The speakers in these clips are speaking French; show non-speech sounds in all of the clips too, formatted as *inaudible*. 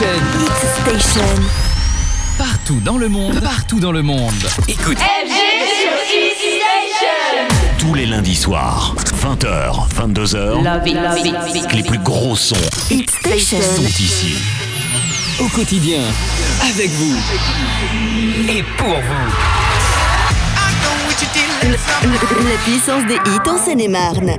Station. Hit Station. Partout dans le monde, partout dans le monde. Écoute. FG sur Hit Station. Tous les lundis soirs, 20h, 22h. Love it, love it, love it. Les plus gros sons Hit Station. sont ici. Au quotidien, avec vous et pour vous. La puissance des hits en Seine-et-Marne.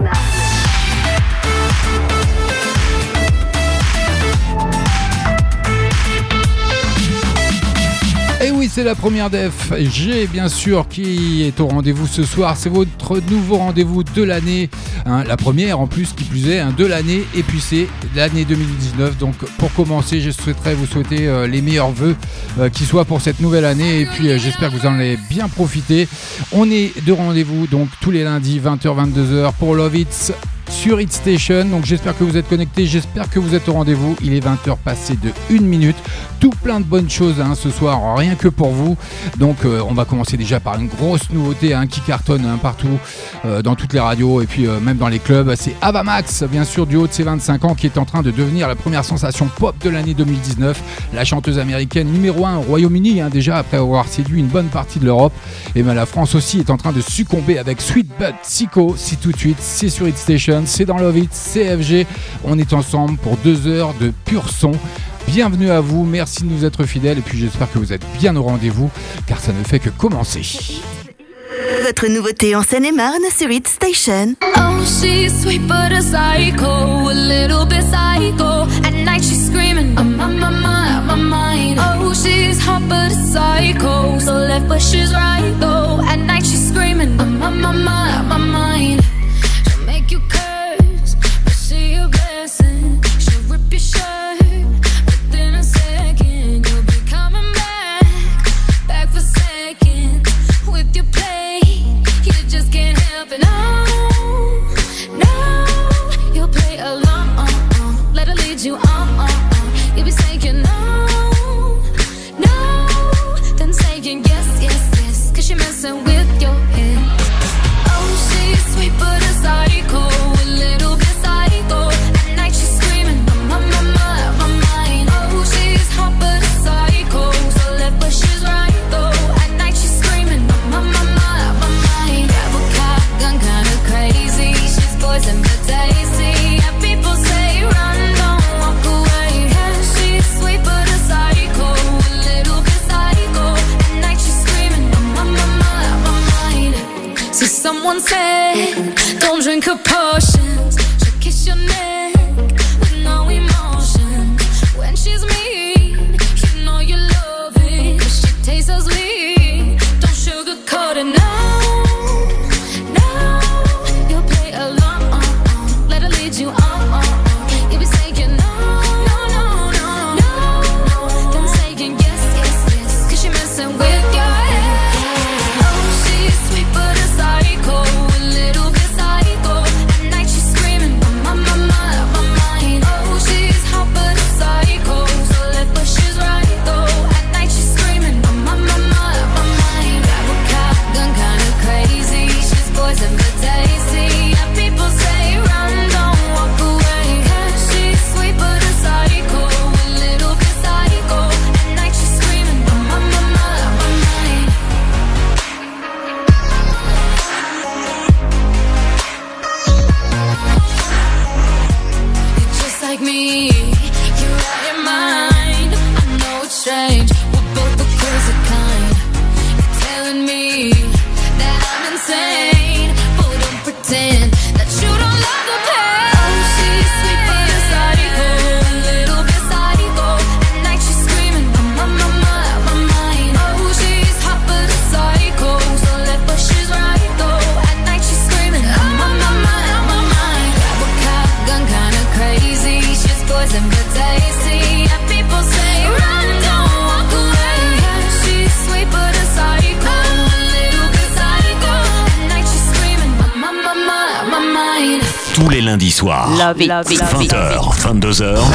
C'est la première def. G, bien sûr, qui est au rendez-vous ce soir. C'est votre nouveau rendez-vous de l'année. hein, la première, en plus, qui plus est, hein, de l'année. Et puis, c'est l'année 2019. Donc, pour commencer, je souhaiterais vous souhaiter euh, les meilleurs vœux euh, qui soient pour cette nouvelle année. Et puis, euh, j'espère que vous en avez bien profité. On est de rendez-vous, donc, tous les lundis, 20h, 22h, pour Love It sur Hit Station. Donc j'espère que vous êtes connectés, j'espère que vous êtes au rendez-vous. Il est 20h passé de 1 minute. Tout plein de bonnes choses hein, ce soir, rien que pour vous. Donc euh, on va commencer déjà par une grosse nouveauté hein, qui cartonne hein, partout, euh, dans toutes les radios et puis euh, même dans les clubs. C'est Avamax, bien sûr, du haut de ses 25 ans, qui est en train de devenir la première sensation pop de l'année 2019. La chanteuse américaine numéro 1 au Royaume-Uni, hein, déjà après avoir séduit une bonne partie de l'Europe. Et ben la France aussi est en train de succomber avec Sweet But Psycho. C'est tout de suite, c'est sur Hit Station, c'est dans Love It, c'est FG. On est ensemble pour deux heures de pur son. Bienvenue à vous, merci de nous être fidèles et puis j'espère que vous êtes bien au rendez-vous car ça ne fait que commencer. Votre nouveauté en Seine-et-Marne sur Hit Station. Oh, she's sweet but a psycho, a little bit psycho. At night she's screaming, I'm on my mind, my mind. Oh, she's hot but a psycho, so left but she's right though. At night she's screaming, I'm on my mind, my mind. Just can't help it. someone say Love it, love it, love it. 20h, 22h.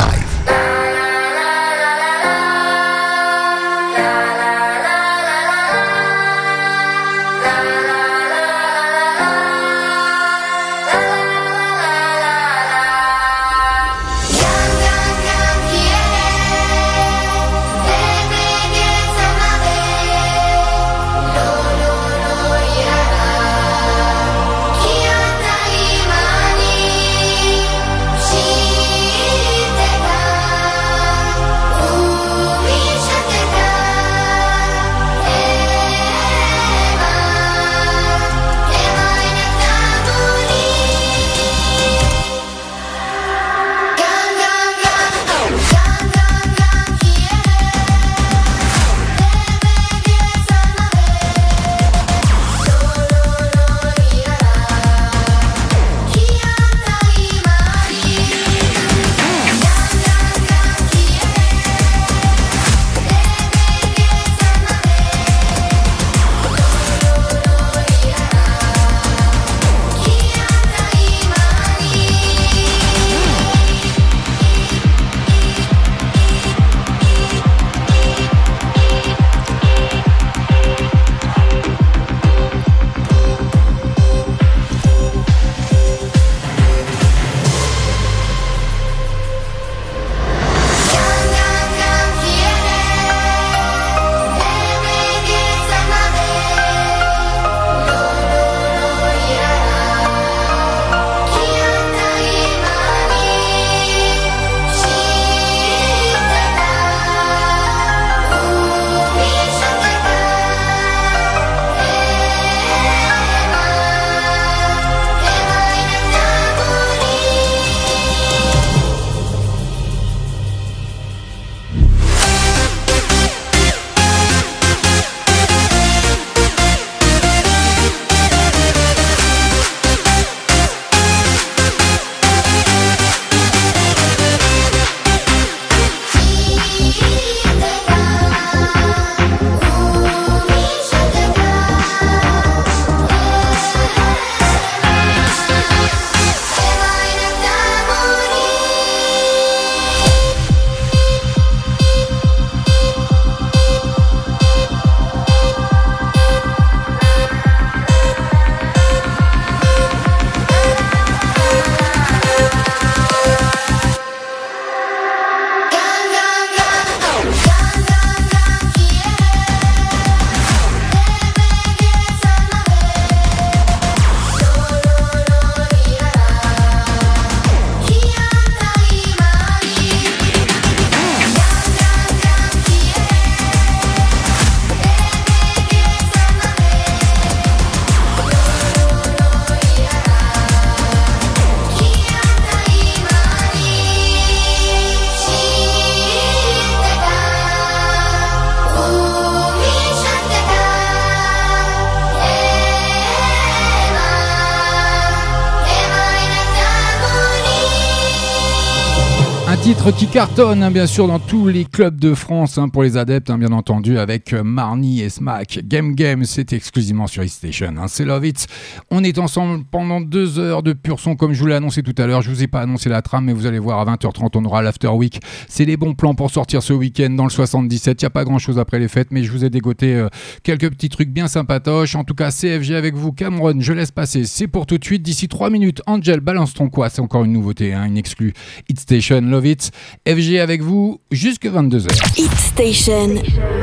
Cartonne, hein, bien sûr, dans tous les clubs de France, hein, pour les adeptes, hein, bien entendu, avec euh, Marnie et Smack. Game Game, c'est exclusivement sur E-Station. c'est Love It. On est ensemble pendant deux heures de pur son, comme je vous l'ai annoncé tout à l'heure. Je vous ai pas annoncé la trame, mais vous allez voir, à 20h30, on aura l'After Week. C'est les bons plans pour sortir ce week-end dans le 77. Il n'y a pas grand-chose après les fêtes, mais je vous ai dégoté euh, quelques petits trucs bien sympatoches. En tout cas, CFG avec vous. Cameron, je laisse passer. C'est pour tout de suite. D'ici trois minutes, Angel, balance ton quoi C'est encore une nouveauté, une exclue. Hit Station, Love It. FG avec vous jusque 22h. Hit Station,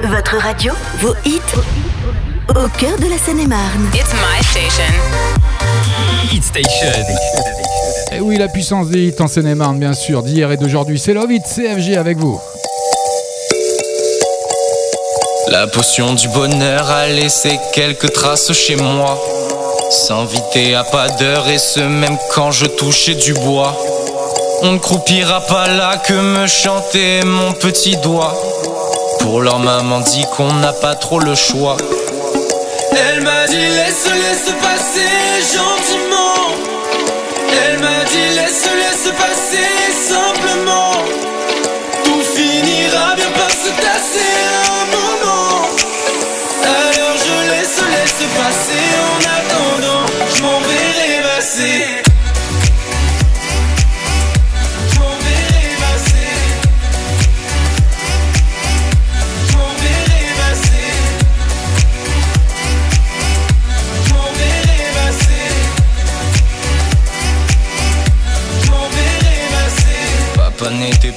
votre radio, vos hits, au cœur de la Seine-et-Marne. It's my station. Hit Station. Et oui, la puissance des hits en Seine-et-Marne, bien sûr, d'hier et d'aujourd'hui. C'est Love It, CFG avec vous. La potion du bonheur a laissé quelques traces chez moi. S'inviter à pas d'heure et ce même quand je touchais du bois. On ne croupira pas là que me chanter mon petit doigt. Pour leur maman dit qu'on n'a pas trop le choix. Elle m'a dit laisse, laisse passer gentiment. Elle m'a dit laisse,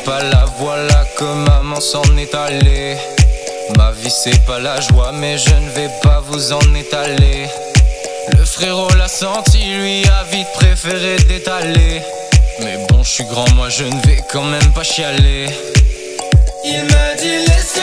pas là, voilà que maman s'en est allée. Ma vie c'est pas la joie, mais je ne vais pas vous en étaler. Le frérot l'a senti, lui a vite préféré d'étaler. Mais bon, je suis grand, moi je ne vais quand même pas chialer. Il dit laisse,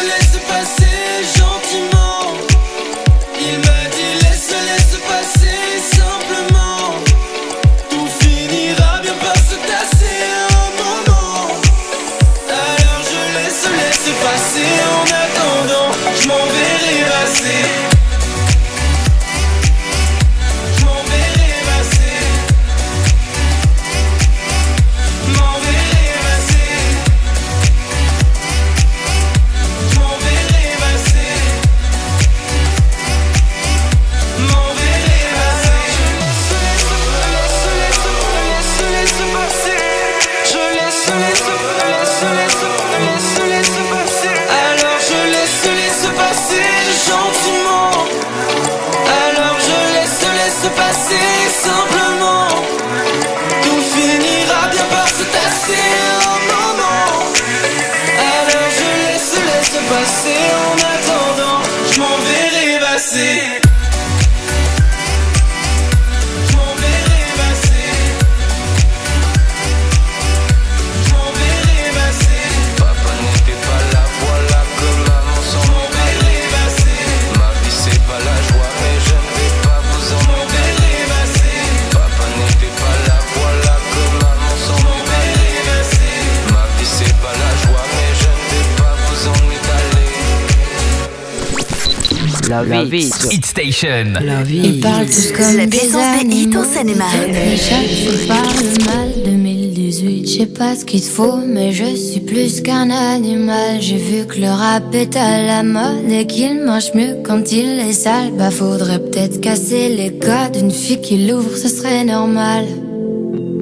La vie. Hit Station. La vie. Ils parlent tous comme La des animaux. chaque parle mal 2018 Je sais pas ce qu'il te faut mais je suis plus qu'un animal. J'ai vu que le rap est à la mode Et qu'il marche mieux quand il est sale. Bah faudrait peut-être casser les codes. Une fille qui l'ouvre ce serait normal.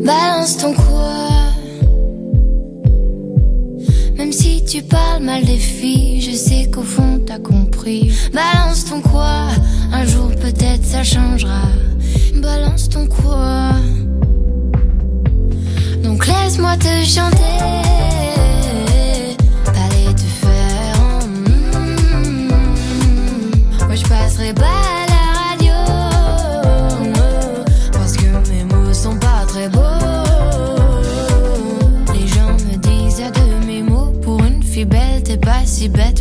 Balance ton quoi. Même si tu parles mal des filles Je sais qu'au fond t'as compris Balance ton quoi Un jour peut-être ça changera. Balance ton quoi. Donc laisse-moi te chanter Allez te faire en mm. Moi je passerai pas à la radio Parce que mes mots sont pas très beaux. Les gens me disent à de mes mots Pour une fille belle t'es pas si bête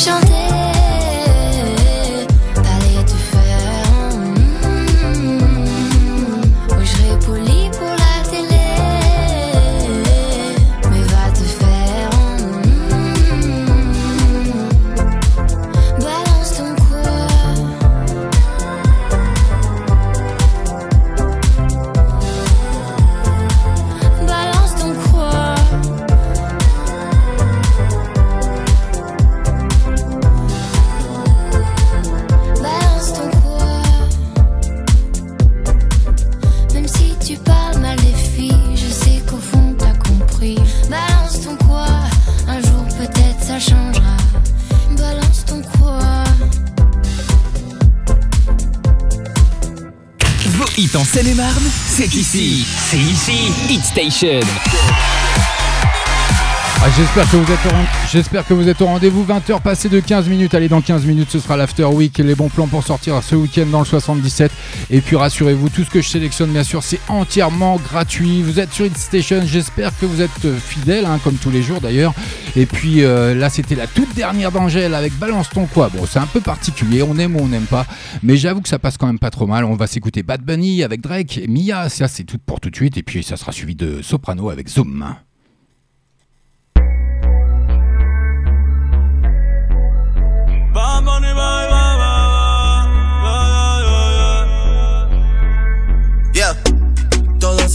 Laisse-moi chanter. en Seine-et-Marne, c'est ici. C'est ici. Hit Station. Ah, j'espère que vous êtes au rendez-vous 20h passé de 15 minutes. Allez dans 15 minutes ce sera l'after week les bons plans pour sortir ce week-end dans le 77 et puis rassurez-vous tout ce que je sélectionne bien sûr c'est entièrement gratuit. Vous êtes sur Hit Station, j'espère que vous êtes fidèles hein, comme tous les jours d'ailleurs. Et puis euh, là c'était la toute dernière d'Angèle avec Balance ton quoi. Bon, c'est un peu particulier, on aime ou on n'aime pas, mais j'avoue que ça passe quand même pas trop mal. On va s'écouter Bad Bunny avec Drake, et Mia, ça c'est tout pour tout de suite et puis ça sera suivi de Soprano avec Zoom.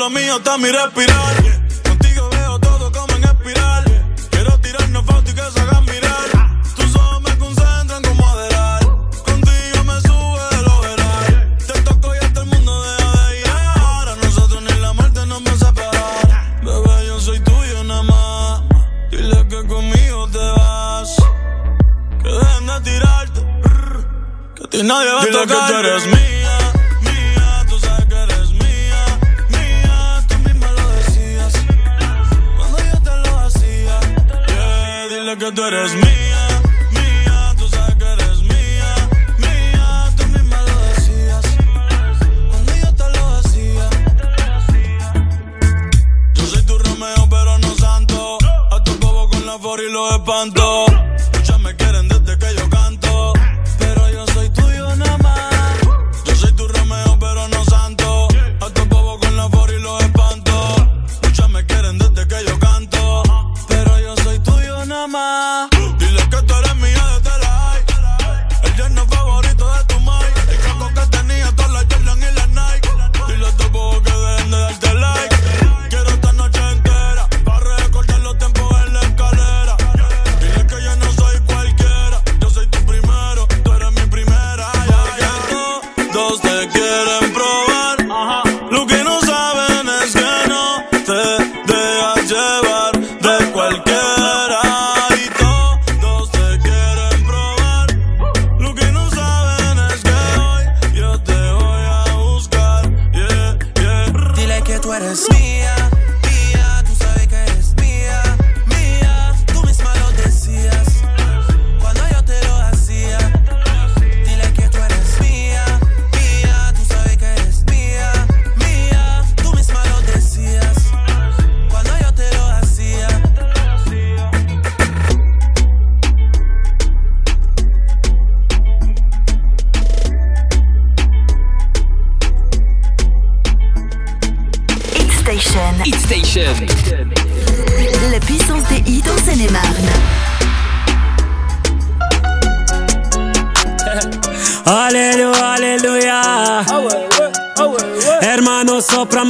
lo mío hasta mi respirar. Contigo veo todo como en espiral. Quiero tirarnos fotos y que se hagan mirar. Tus ojos me concentran como adelar. Contigo me sube de lo veral. Te toco y hasta el mundo deja de llegar. A nosotros ni la muerte nos va a separar. Bebé, yo soy tuyo nada más. Dile que conmigo te vas. Que dejen de tirarte. Que a ti nadie va a tocar. que tú eres mía. Que tú eres mía.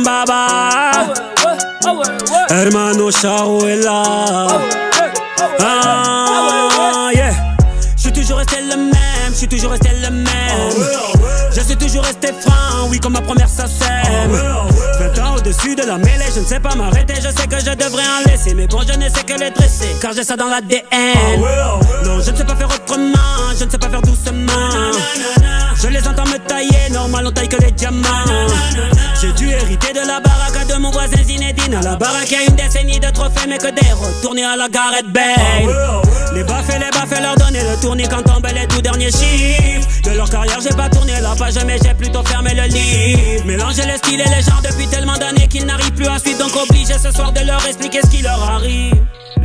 Baba. Hermano Shaouela. Ah, yeah. Je suis toujours resté le même, je suis toujours resté le même. Je suis toujours resté franc, oui, comme ma première. 20 ans au-dessus de la mêlée, je ne sais pas m'arrêter, je sais que je devrais en laisser. Mais bon, je ne sais que les dresser, car j'ai ça dans l'ADN. Non, je ne sais pas faire autrement, je ne sais pas faire doucement. Taille que les diamants. J'ai dû hériter de la baraque de mon voisin Zinedine. À la baraque, y a une décennie de trophées, mais que des retournés à la Gareth Bale. Les baffes et les baffes leur donner le tournis quand tombent les tout derniers chiffres. De leur carrière, j'ai pas tourné la page, mais j'ai plutôt fermé le livre. Mélanger les styles et les genres depuis tellement d'années qu'ils n'arrivent plus à suivre, donc obligé ce soir de leur expliquer ce qui leur arrive.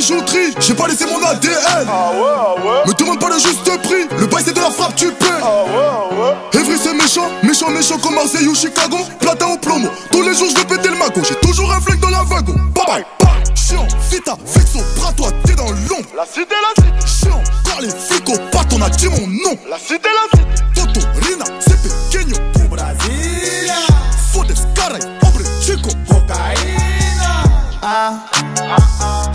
bijouterie, j'ai pas laissé mon ADN. Me demande pas le juste prix, le bail c'est de la frappe, tu paies. Evry c'est méchant, méchant, méchant comme Marseille ou Chicago. Platin au plomo, tous les jours je vais péter le magot. J'ai toujours un flingue dans la wagon. Bye bye, bye. Chiant, vita, vexo, bras toi, t'es dans l'ombre. La cité, la cité. Chiant, car les flics au on a dit mon nom. La cité, la cité. Toto, Rina, c'est pequeño. Pour Brasilia. Fodes, caray, chico. Cocaïna. Ah,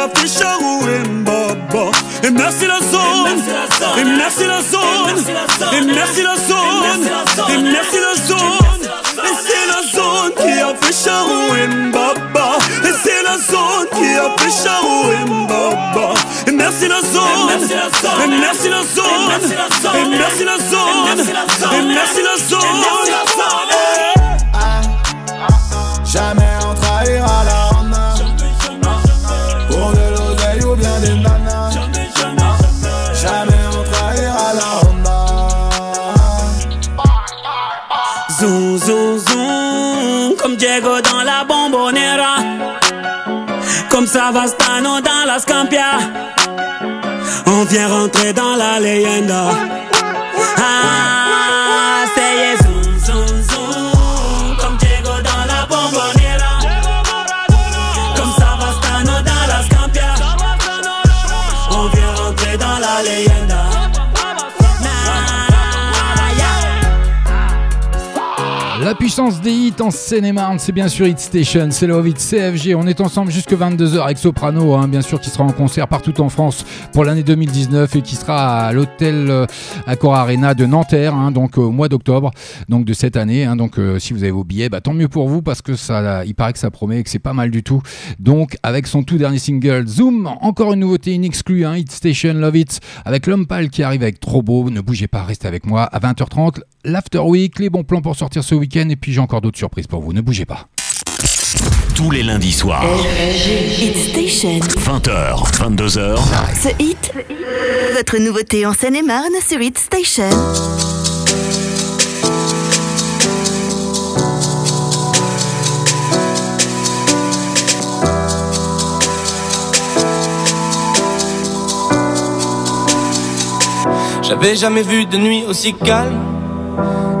zone qui a fait Charou Mbaba Et merci la zone Et merci la zone Et merci la zone Et merci la zone Et c'est la zone qui a fait Charou Mbaba Et c'est la zone qui a fait Charou Mbaba Et merci la zone Et merci la zone Et merci la zone Et merci la zone Jamais Savastano dans la Scampia. On vient rentrer dans la leyenda. Ah, puissance des hits en Seine-et-Marne, c'est bien sûr Hit Station, c'est Love It CFG. On est ensemble jusque 22h avec Soprano, hein, bien sûr, qui sera en concert partout en France pour l'année 2019 et qui sera à l'hôtel euh, Accor Arena de Nanterre, hein, donc au mois d'octobre, donc de cette année. hein. donc euh, si vous avez vos billets, bah, tant mieux pour vous parce que ça, il paraît que ça promet et que c'est pas mal du tout. Donc avec son tout dernier single Zoom, encore une nouveauté, une exclue, hein, Hit Station Love It, avec l'homme pâle qui arrive avec Trop Beau. Ne bougez pas, restez avec moi à 20h30. L'After Week, les bons plans pour sortir ce week-end et puis j'ai encore d'autres surprises pour vous. Ne bougez pas. Tous les lundis soirs, Hit Station. 20h, 22h, Ce hit, votre nouveauté en Seine-et-Marne sur Hit Station. J'avais jamais vu de nuit aussi calme.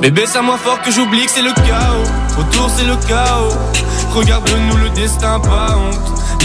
Bébé, ça moins fort que j'oublie que c'est le chaos. Autour, c'est le chaos. Regarde-nous, le destin, pas honte.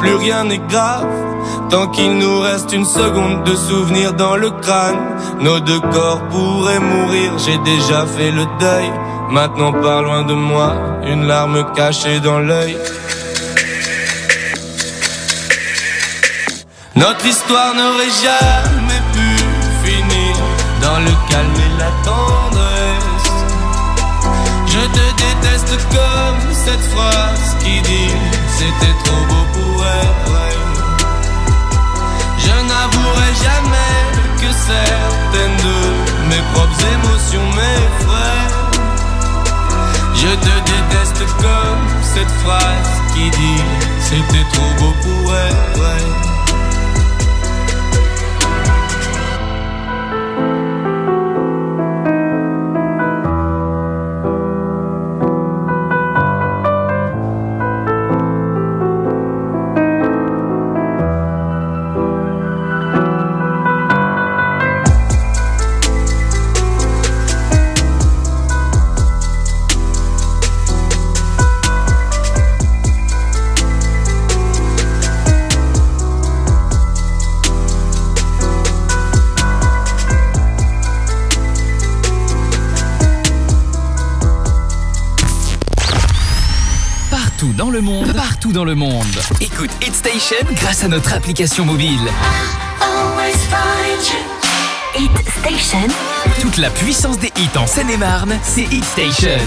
Plus rien n'est grave. Tant qu'il nous reste une seconde de souvenir dans le crâne, nos deux corps pourraient mourir. J'ai déjà fait le deuil. Maintenant, pas loin de moi, une larme cachée dans l'œil. Notre histoire n'aurait jamais pu finir dans le calme et la tendresse. Je te déteste comme cette phrase qui dit c'était trop émotions m'effraient. Je te déteste comme cette phrase qui dit c'était trop beau pour être dans le monde. Écoute Hit Station grâce à notre application mobile. Hit Station. Toute la puissance des hits en Seine-et-Marne, c'est Hit Station.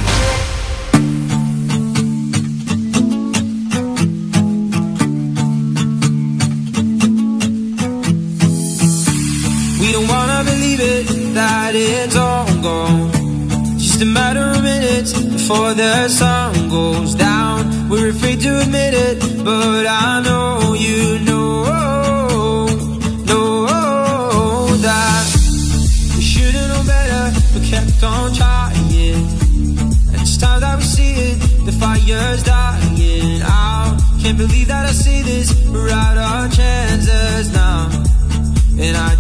We don't wanna believe it, that it's all gone. Just a matter of minutes before the sun goes down. We're afraid to admit it, but I know you know, know that we should've known better, but kept on trying. And it's time that we see it, the fire's dying out. Can't believe that I see this, we're out our chances now. And I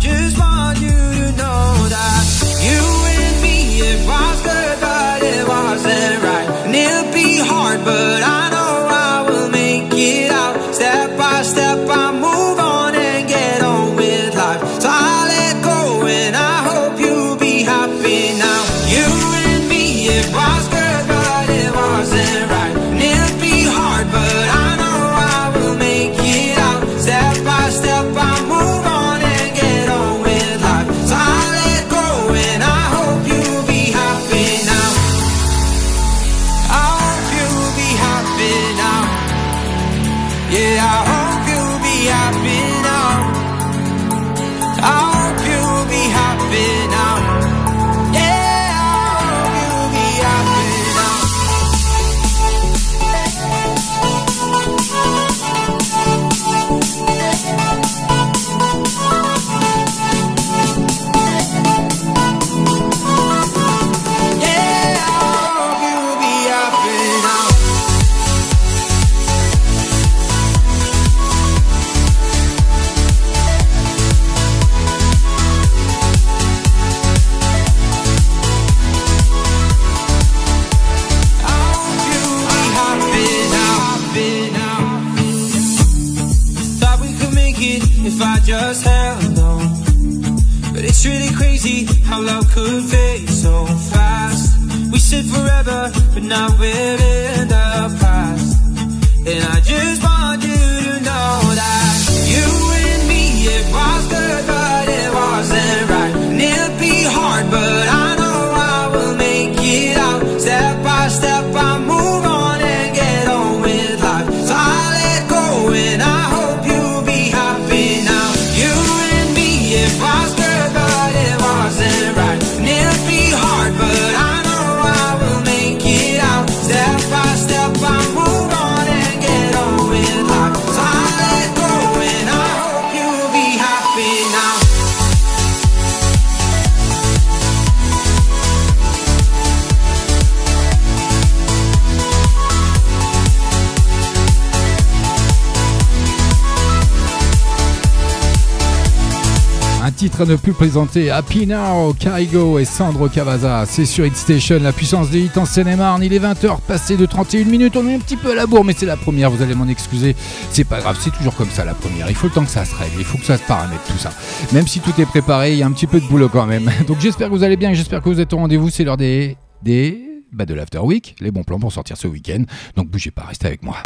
à ne plus présenter Happy Now, Kaigo et Sandro Cavazza. C'est sur Hit Station, la puissance des hits en Seine-et-Marne. Il est 20h, passé de 31 minutes. On est un petit peu à la bourre, mais c'est la première, vous allez m'en excuser. C'est pas grave, c'est toujours comme ça la première. Il faut le temps que ça se règle, il faut que ça se paramètre tout ça. Même si tout est préparé, il y a un petit peu de boulot quand même. *laughs* Donc j'espère que vous allez bien, j'espère que vous êtes au rendez-vous. C'est l'heure des. des. Bah de l'After Week, les bons plans pour sortir ce week-end. Donc bougez pas, restez avec moi.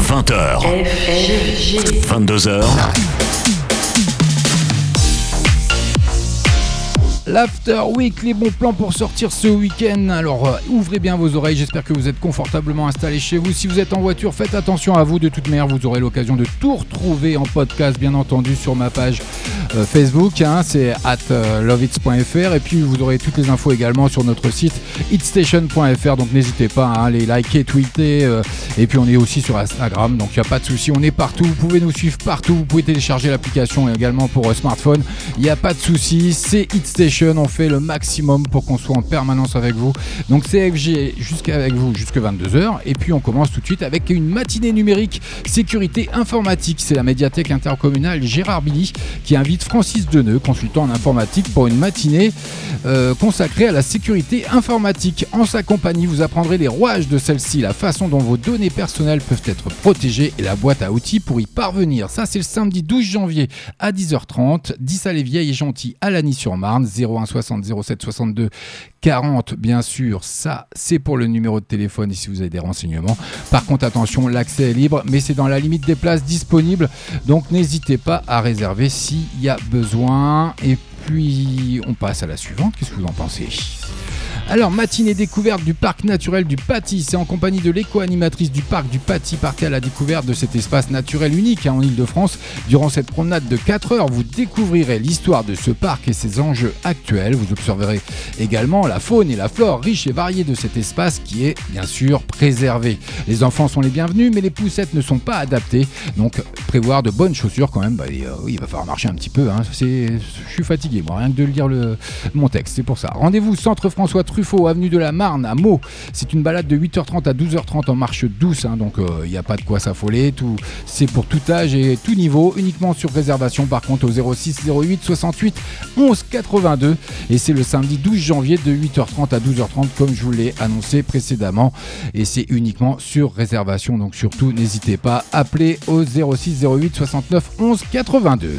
20h. 22h. L'After Week, les bons plans pour sortir ce week-end. Alors euh, ouvrez bien vos oreilles, j'espère que vous êtes confortablement installés chez vous. Si vous êtes en voiture, faites attention à vous. De toute manière, vous aurez l'occasion de tout retrouver en podcast, bien entendu, sur ma page euh, Facebook. hein, c'est at euh, loveit.fr. Et puis vous aurez toutes les infos également sur notre site hitstation.fr. Donc n'hésitez pas à les liker, tweeter. et puis on est aussi sur Instagram, donc il n'y a pas de souci. On est partout. Vous pouvez nous suivre partout. Vous pouvez télécharger l'application également pour smartphone. Il n'y a pas de souci. C'est Hitstation. On fait le maximum pour qu'on soit en permanence avec vous. Donc CFG jusqu'avec vous jusqu'à 22h. Et puis on commence tout de suite avec une matinée numérique sécurité informatique. C'est la médiathèque intercommunale Gérard Billy qui invite Francis Deneux, consultant en informatique, pour une matinée euh, consacrée à la sécurité informatique. En sa compagnie, vous apprendrez les rouages de celle-ci, la façon dont vos données personnelles peuvent être protégées et la boîte à outils pour y parvenir. Ça, c'est le samedi 12 janvier à 10h30. 10 à les vieilles et gentilles à Lagny-sur-Marne, 01 60 07 62 40, bien sûr. Ça, c'est pour le numéro de téléphone si vous avez des renseignements. Par contre, attention, l'accès est libre, mais c'est dans la limite des places disponibles. Donc, n'hésitez pas à réserver s'il y a besoin. Et puis, on passe à la suivante. Qu'est-ce que vous en pensez? Alors, matinée découverte du parc naturel du Paty. C'est en compagnie de l'éco-animatrice du parc du Paty. Partez à la découverte de cet espace naturel unique hein, en Ile-de-France. Durant cette promenade de 4 heures, vous découvrirez l'histoire de ce parc et ses enjeux actuels. Vous observerez également la faune et la flore riche et variée de cet espace qui est bien sûr préservé. Les enfants sont les bienvenus, mais les poussettes ne sont pas adaptées. Donc, prévoir de bonnes chaussures quand même. Bah, euh, oui, il va falloir marcher un petit peu. hein. Je suis fatigué, moi, rien que de lire le... mon texte. C'est pour ça. Rendez-vous Centre François Truffaut, avenue de la Marne, à Meaux. C'est une balade de 8h30 à 12h30 en marche douce, hein, donc il n'y a pas de quoi s'affoler. Tout, c'est pour tout âge et tout niveau, uniquement sur réservation par contre au 06 08 68 11 82. Et c'est le samedi 12 janvier de 8h30 à 12h30, comme je vous l'ai annoncé précédemment. Et c'est uniquement sur réservation, donc surtout n'hésitez pas, appelez au 06 08 69 11 82.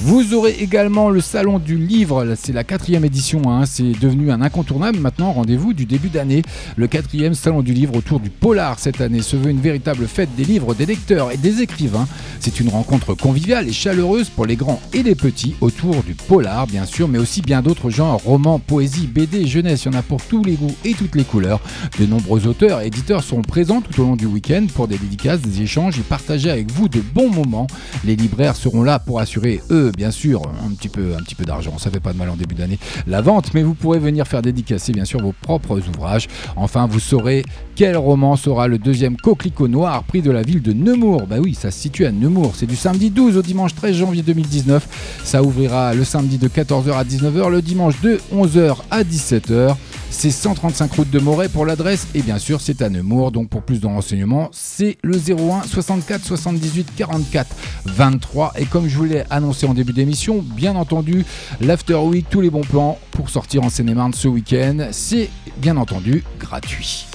Vous aurez également le salon du livre, c'est la quatrième édition, hein. c'est devenu un incontournable maintenant, rendez-vous du début d'année. Le quatrième salon du livre autour du polar cette année se veut une véritable fête des livres, des lecteurs et des écrivains. C'est une rencontre conviviale et chaleureuse pour les grands et les petits autour du polar bien sûr, mais aussi bien d'autres genres, romans, poésie, BD, jeunesse, il y en a pour tous les goûts et toutes les couleurs. De nombreux auteurs et éditeurs seront présents tout au long du week-end pour des dédicaces, des échanges et partager avec vous de bons moments. Les libraires seront là pour assurer, eux, bien sûr, un petit peu, un petit peu d'argent. Ça fait pas de mal en début d'année. La vente, mais vous pourrez venir faire dédicacer, bien sûr, vos propres ouvrages. Enfin, vous saurez quel roman sera le deuxième coquelicot noir prix de la ville de Nemours. Bah oui, ça se situe à Nemours. C'est du samedi 12 au dimanche 13 janvier 2019. Ça ouvrira le samedi de 14h à 19h, le dimanche de 11h à 17h. C'est 135 route de Moret pour l'adresse et bien sûr c'est à Nemours. Donc pour plus de renseignements, c'est le 01 64 78 44 23. Et comme je vous l'ai annoncé en début d'émission, bien entendu, l'After Week, tous les bons plans pour sortir en Seine-et-Marne ce week-end, c'est bien entendu gratuit.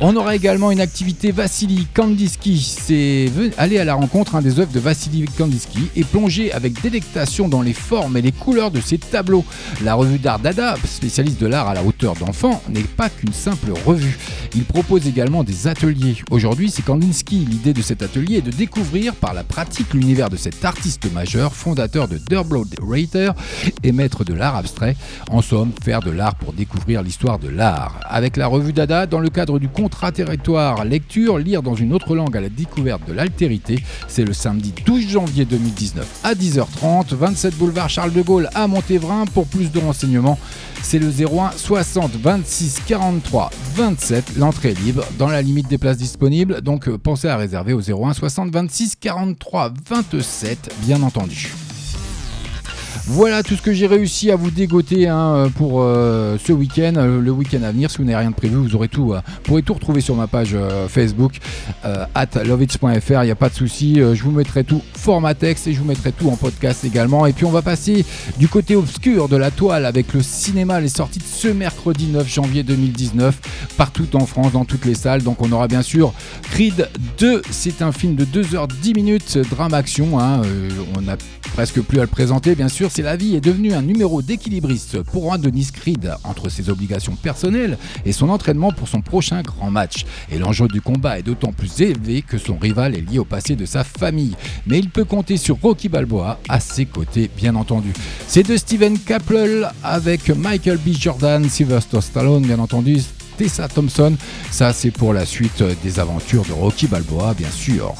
On aura également une activité Vassili Kandinsky. C'est aller à la rencontre hein, des œuvres de Vassili Kandinsky et plonger avec délectation dans les formes et les couleurs de ses tableaux. La revue d'art Dada, spécialiste de l'art à la hauteur d'enfant, n'est pas qu'une simple revue. Il propose également des ateliers. Aujourd'hui, c'est Kandinsky. L'idée de cet atelier est de découvrir par la pratique l'univers de cet artiste majeur, fondateur de Durblow Rater et maître de l'art abstrait. En somme, faire de l'art pour découvrir l'histoire de l'art. Avec la revue Dada, dans le cadre du territoire lecture, lire dans une autre langue à la découverte de l'altérité. C'est le samedi 12 janvier 2019 à 10h30, 27 boulevard Charles de Gaulle à Montévrain. Pour plus de renseignements, c'est le 01 60 26 43 27. L'entrée est libre dans la limite des places disponibles, donc euh, pensez à réserver au 01 60 26 43 27, bien entendu. Voilà tout ce que j'ai réussi à vous dégoter hein, pour euh, ce week-end, euh, le week-end à venir. Si vous n'avez rien de prévu, vous aurez tout, euh, pourrez tout retrouver sur ma page Facebook at. Il n'y a pas de souci. je vous mettrai tout format texte et je vous mettrai tout en podcast également. Et puis on va passer du côté obscur de la toile avec le cinéma, les sorties de ce mercredi 9 janvier 2019 partout en France, dans toutes les salles. Donc on aura bien sûr Creed 2. C'est un film de 2h10 minutes, drame action. Hein. on n'a presque plus à le présenter, bien sûr c'est la vie est devenu un numéro d'équilibriste pour un Denis Creed entre ses obligations personnelles et son entraînement pour son prochain grand match. Et l'enjeu du combat est d'autant plus élevé que son rival est lié au passé de sa famille. Mais il peut compter sur Rocky Balboa à ses côtés, bien entendu. C'est de Steven Caplel avec Michael B. Jordan, Sylvester Stallone, bien entendu. Tessa Thompson, ça c'est pour la suite des aventures de Rocky Balboa, bien sûr.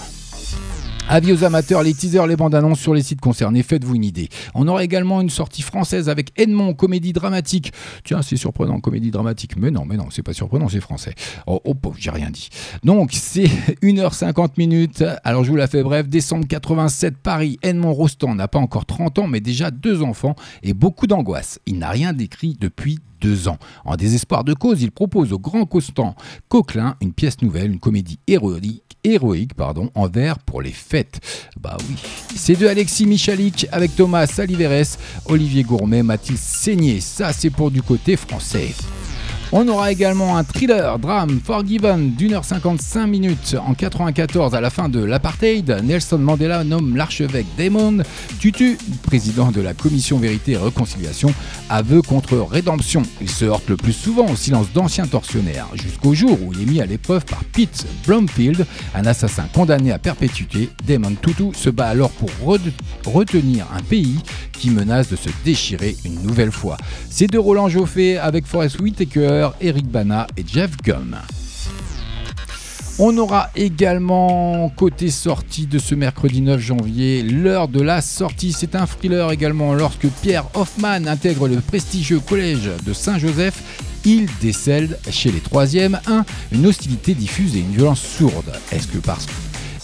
Avis aux amateurs, les teasers, les bandes annonces sur les sites concernés, faites-vous une idée. On aura également une sortie française avec Edmond, comédie dramatique. Tiens, c'est surprenant, comédie dramatique. Mais non, mais non, c'est pas surprenant, c'est français. Oh, oh j'ai rien dit. Donc, c'est *laughs* 1h50 minutes. Alors, je vous la fais bref. Décembre 87, Paris, Edmond Rostand n'a pas encore 30 ans, mais déjà deux enfants et beaucoup d'angoisse. Il n'a rien décrit depuis deux ans. En désespoir de cause, il propose au grand Constant Coquelin une pièce nouvelle, une comédie héroïque héroïque pardon, en vers pour les fêtes. Bah oui. C'est de Alexis Michalik avec Thomas Saliveres, Olivier Gourmet, Mathilde Seigné. Ça, c'est pour du côté français. On aura également un thriller, drame, Forgiven d'une heure 55 minutes en 94 à la fin de l'apartheid. Nelson Mandela nomme l'archevêque Damon Tutu, président de la commission vérité et réconciliation, aveu contre rédemption. Il se heurte le plus souvent au silence d'anciens tortionnaires, jusqu'au jour où il est mis à l'épreuve par Pete Blomfield, un assassin condamné à perpétuité. Damon Tutu se bat alors pour retenir un pays qui menace de se déchirer une nouvelle fois. C'est de Roland Joffé avec Forrest Whitaker, Eric Bana et Jeff Gum. On aura également côté sortie de ce mercredi 9 janvier l'heure de la sortie. C'est un thriller également lorsque Pierre Hoffman intègre le prestigieux collège de Saint-Joseph. Il décèle chez les troisièmes 1 une hostilité diffuse et une violence sourde. Est-ce que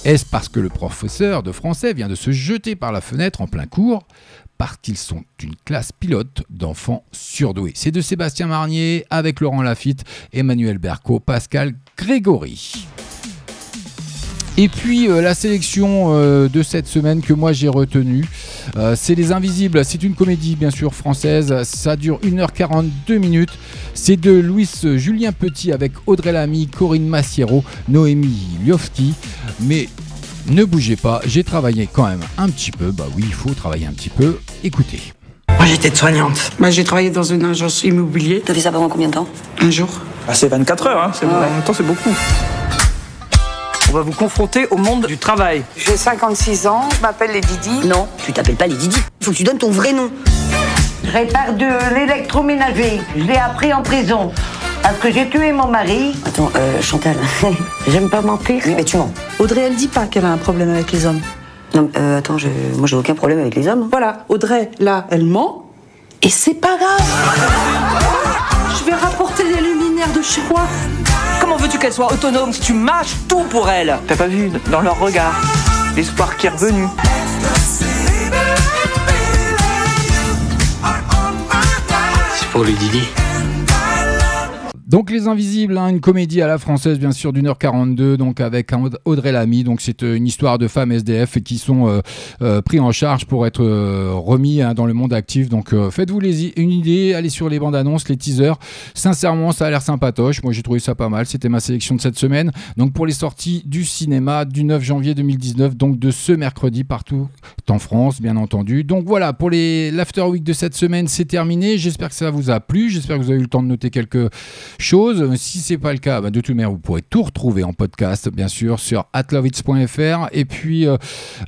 est-ce parce que le professeur de français vient de se jeter par la fenêtre en plein cours? Parce qu'ils sont une classe pilote d'enfants surdoués. C'est de Sébastien Marnier avec Laurent Lafitte, Emmanuel Berco, Pascal Grégory. Et puis euh, la sélection euh, de cette semaine que moi j'ai retenue, euh, c'est Les Invisibles. C'est une comédie bien sûr française. Ça dure 1h42 minutes. C'est de Louis Julien Petit avec Audrey Lamy, Corinne Massiero, Noémie Liofsky. Mais ne bougez pas, j'ai travaillé quand même un petit peu. Bah oui, il faut travailler un petit peu. Écoutez. Moi j'étais soignante. Moi j'ai travaillé dans une agence immobilier. T'as fait ça pendant combien de temps Un jour. Ah, c'est 24 heures, hein. c'est ah en même temps c'est beaucoup. On va vous confronter au monde du travail. J'ai 56 ans, je m'appelle les Didi. Non, tu t'appelles pas les Didi. Faut que tu donnes ton vrai nom. Je répare de l'électroménager. Je l'ai appris en prison. Parce que j'ai tué mon mari. Attends, euh, Chantal. *laughs* J'aime pas mentir. Oui, mais tu mens. Audrey, elle dit pas qu'elle a un problème avec les hommes. Non, euh, attends, je... moi j'ai aucun problème avec les hommes. Voilà, Audrey, là, elle ment. Et c'est pas grave. Je vais rapporter des luminaires de chez moi. Comment veux-tu qu'elle soit autonome si tu mâches tout pour elle? T'as pas vu dans leur regard l'espoir qui est revenu. C'est pour le Didi. Donc Les Invisibles, hein, une comédie à la française bien sûr d'une heure 42, donc avec Audrey Lamy. Donc c'est euh, une histoire de femmes SDF qui sont euh, euh, pris en charge pour être remis hein, dans le monde actif. Donc faites-vous une idée, allez sur les bandes annonces, les teasers. Sincèrement, ça a l'air sympatoche. Moi j'ai trouvé ça pas mal. C'était ma sélection de cette semaine. Donc pour les sorties du cinéma du 9 janvier 2019, donc de ce mercredi partout en France, bien entendu. Donc voilà pour les l'after week de cette semaine, c'est terminé. J'espère que ça vous a plu. J'espère que vous avez eu le temps de noter quelques chose. Si c'est pas le cas, bah, de toute manière, vous pourrez tout retrouver en podcast, bien sûr, sur atlovitz.fr. Et puis, euh,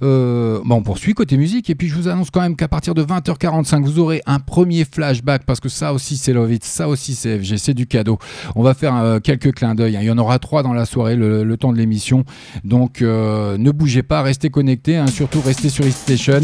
euh, on poursuit côté musique. Et puis, je vous annonce quand même qu'à partir de 20h45, vous aurez un premier flashback parce que ça aussi, c'est Lovitz, ça aussi, c'est FG, c'est du cadeau. On va faire euh, quelques clins d'œil. Hein. Il y en aura trois dans la soirée, le, temps de l'émission. Donc, ne bougez pas, restez connectés, hein. surtout restez sur eStation.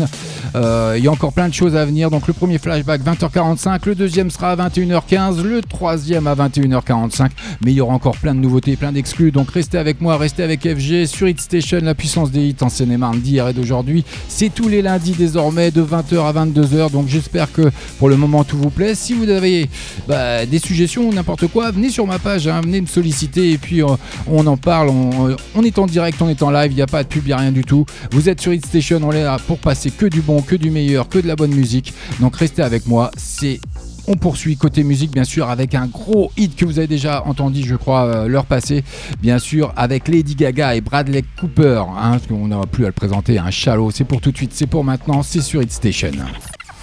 Il y a encore plein de choses à venir. Donc, le premier flashback, 20h45. Le deuxième sera à 21h15. Le troisième à 21h. 45 Mais il y aura encore plein de nouveautés, plein d'exclus. Donc restez avec moi, restez avec FG sur Hit Station, la puissance des hits en Seine-et-Marne d'hier et d'aujourd'hui. C'est tous les lundis désormais de 20h à 22h. Donc j'espère que pour le moment tout vous plaît. Si vous avez bah, des suggestions ou n'importe quoi, venez sur ma page, hein, venez me solliciter et puis euh, on en parle. On, est en direct, on est en live, il n'y a pas de pub, il n'y a rien du tout. Vous êtes sur Hit Station, on est là pour passer que du bon, que du meilleur, que de la bonne musique. Donc restez avec moi, c'est on poursuit côté musique, bien sûr, avec un gros hit que vous avez déjà entendu, je crois, euh, l'heure passée. Bien sûr, avec Lady Gaga et Bradley Cooper. Hein, on n'aura plus à le présenter. Un shallow, c'est pour tout de suite, c'est pour maintenant, c'est sur Hit Station.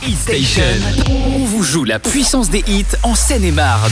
Hit Station, on vous joue la puissance des hits en Seine-et-Marne.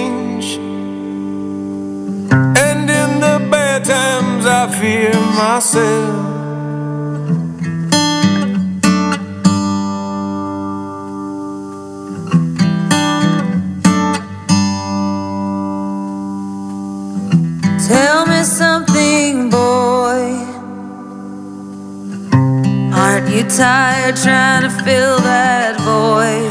I fear myself. Tell me something, boy. Aren't you tired trying to fill that void?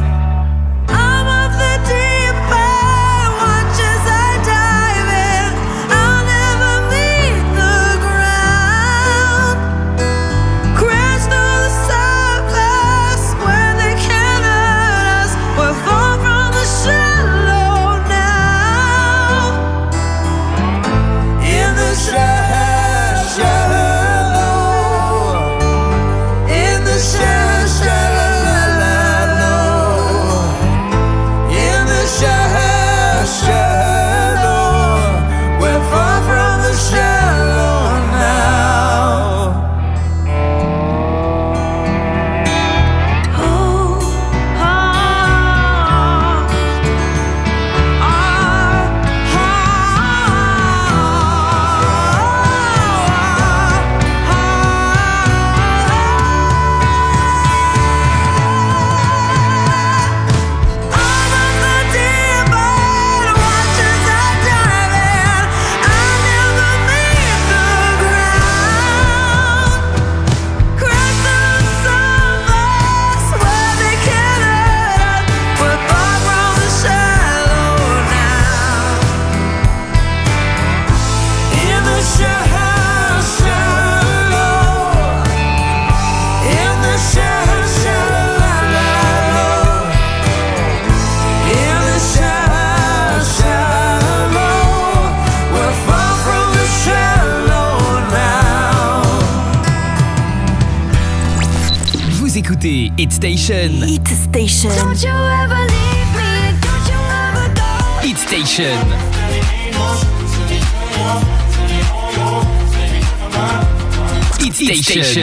Station. Hit Station. Don't you ever leave me. Don't you ever go. Hit Station. Hit Station.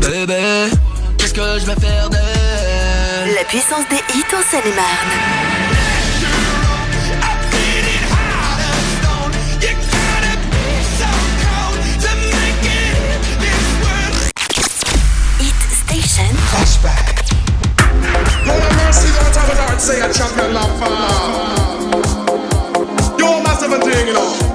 Bébé, qu'est-ce que je vais faire de La puissance des hits en Seine-et-Marne. Lord mercy, that I was out say a champion love for love. You're massive and thing, you know.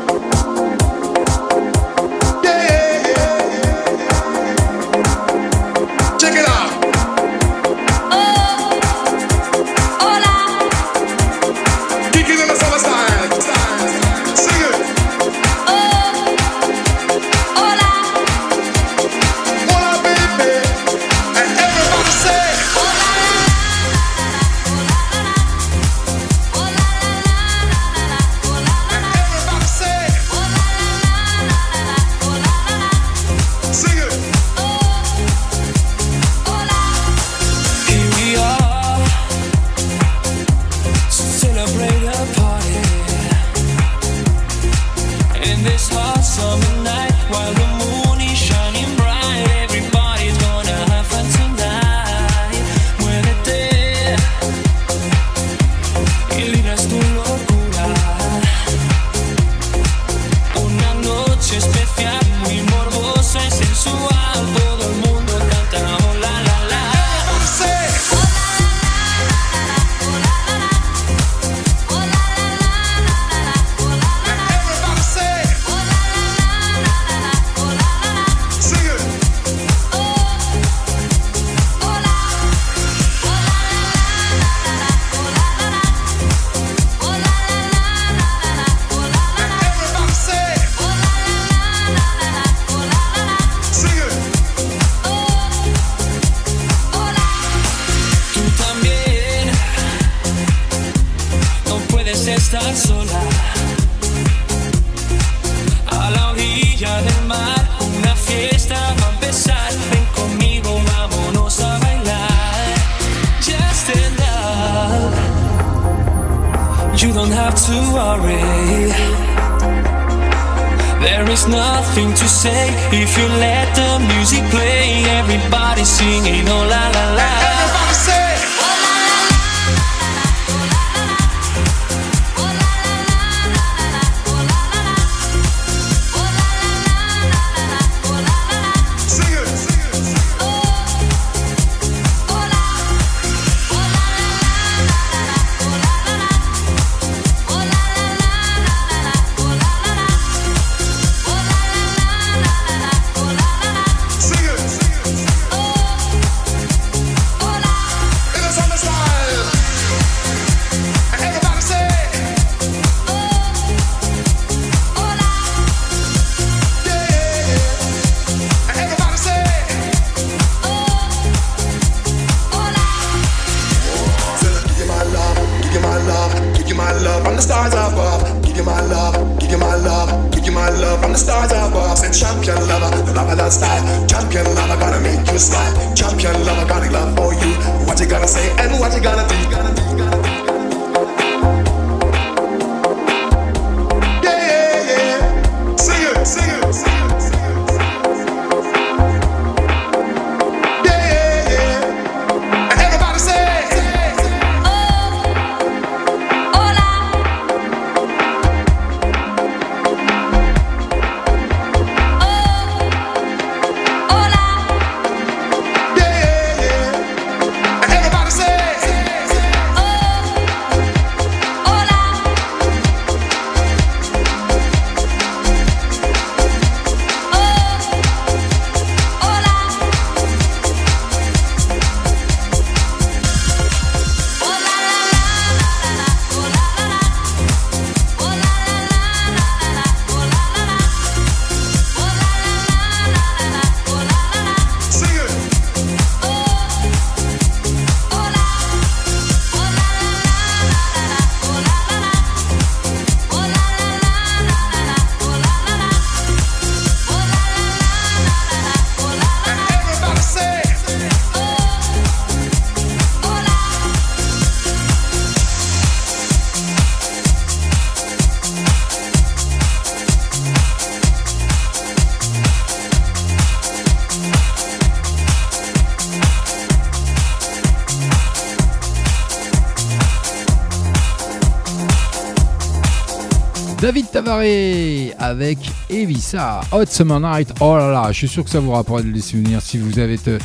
Avec Evissa, Hot Summer Night. Oh là là, je suis sûr que ça vous rappelle des souvenirs si vous avez été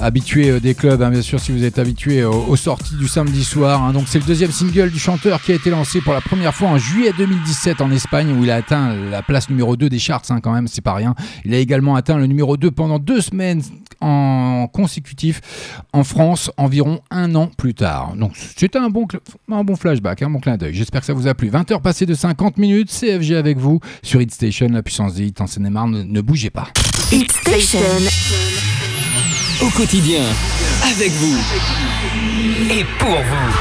habitué euh, des clubs, hein, bien sûr, si vous êtes habitué aux, aux sorties du samedi soir. hein. Donc, c'est le deuxième single du chanteur qui a été lancé pour la première fois en juillet 2017 en Espagne, où il a atteint la place numéro 2 des charts, hein, quand même, c'est pas rien. Il a également atteint le numéro 2 pendant deux semaines en consécutif en France environ un an plus tard. Donc c'était un bon, un bon flashback, un bon clin d'œil. J'espère que ça vous a plu. 20h passées de 50 minutes, CFG avec vous sur Hit Station, la puissance des hits en Seine-et-Marne. Ne, ne bougez pas. Hit Station. Au quotidien, avec vous et pour vous.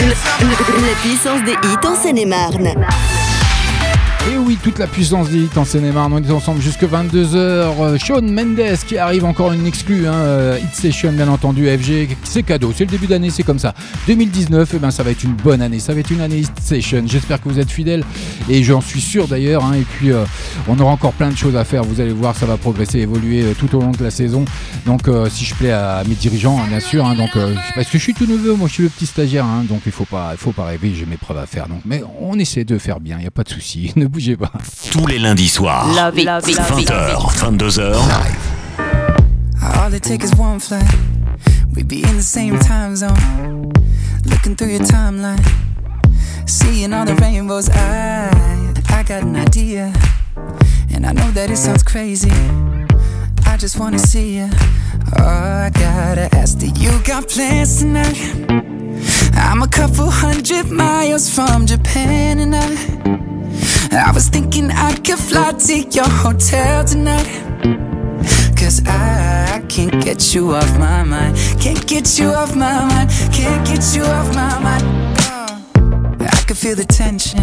La puissance des hits en Seine-et-Marne. Et oui, toute la puissance des en Seine-et-Marne. On est ensemble jusque 22h. Sean Mendes qui arrive encore une exclue. Hein, euh, Hit Session, bien entendu. FG, c'est cadeau. C'est le début d'année, c'est comme ça. 2019, eh ben, ça va être une bonne année. Ça va être une année Hit Session. J'espère que vous êtes fidèles. Et j'en suis sûr d'ailleurs. hein. Et puis, euh, on aura encore plein de choses à faire. Vous allez voir, ça va progresser, évoluer euh, tout au long de la saison. Donc, euh, si je plais à mes dirigeants, hein, bien sûr. hein, donc, euh, parce que je suis tout nouveau. Moi, je suis le petit stagiaire. donc, il faut pas, faut pas rêver. J'ai mes preuves à faire. Donc, mais on essaie de faire bien. Il n'y a pas de souci. *laughs* Ne bougez pas. Tous les lundis soirs. Love it, love it, love it. 20h, 22h. All it takes is one flight. We'd be in the same time zone. Looking through your timeline. Seeing all the rainbows. I, I got an idea. And I know that it sounds crazy. Just wanna see you. Oh, I gotta ask, do you got plans tonight? I'm a couple hundred miles from Japan and I. I was thinking I could fly to your hotel tonight. Cause I, I can't get you off my mind. Can't get you off my mind. Can't get you off my mind. Oh. I could feel the tension.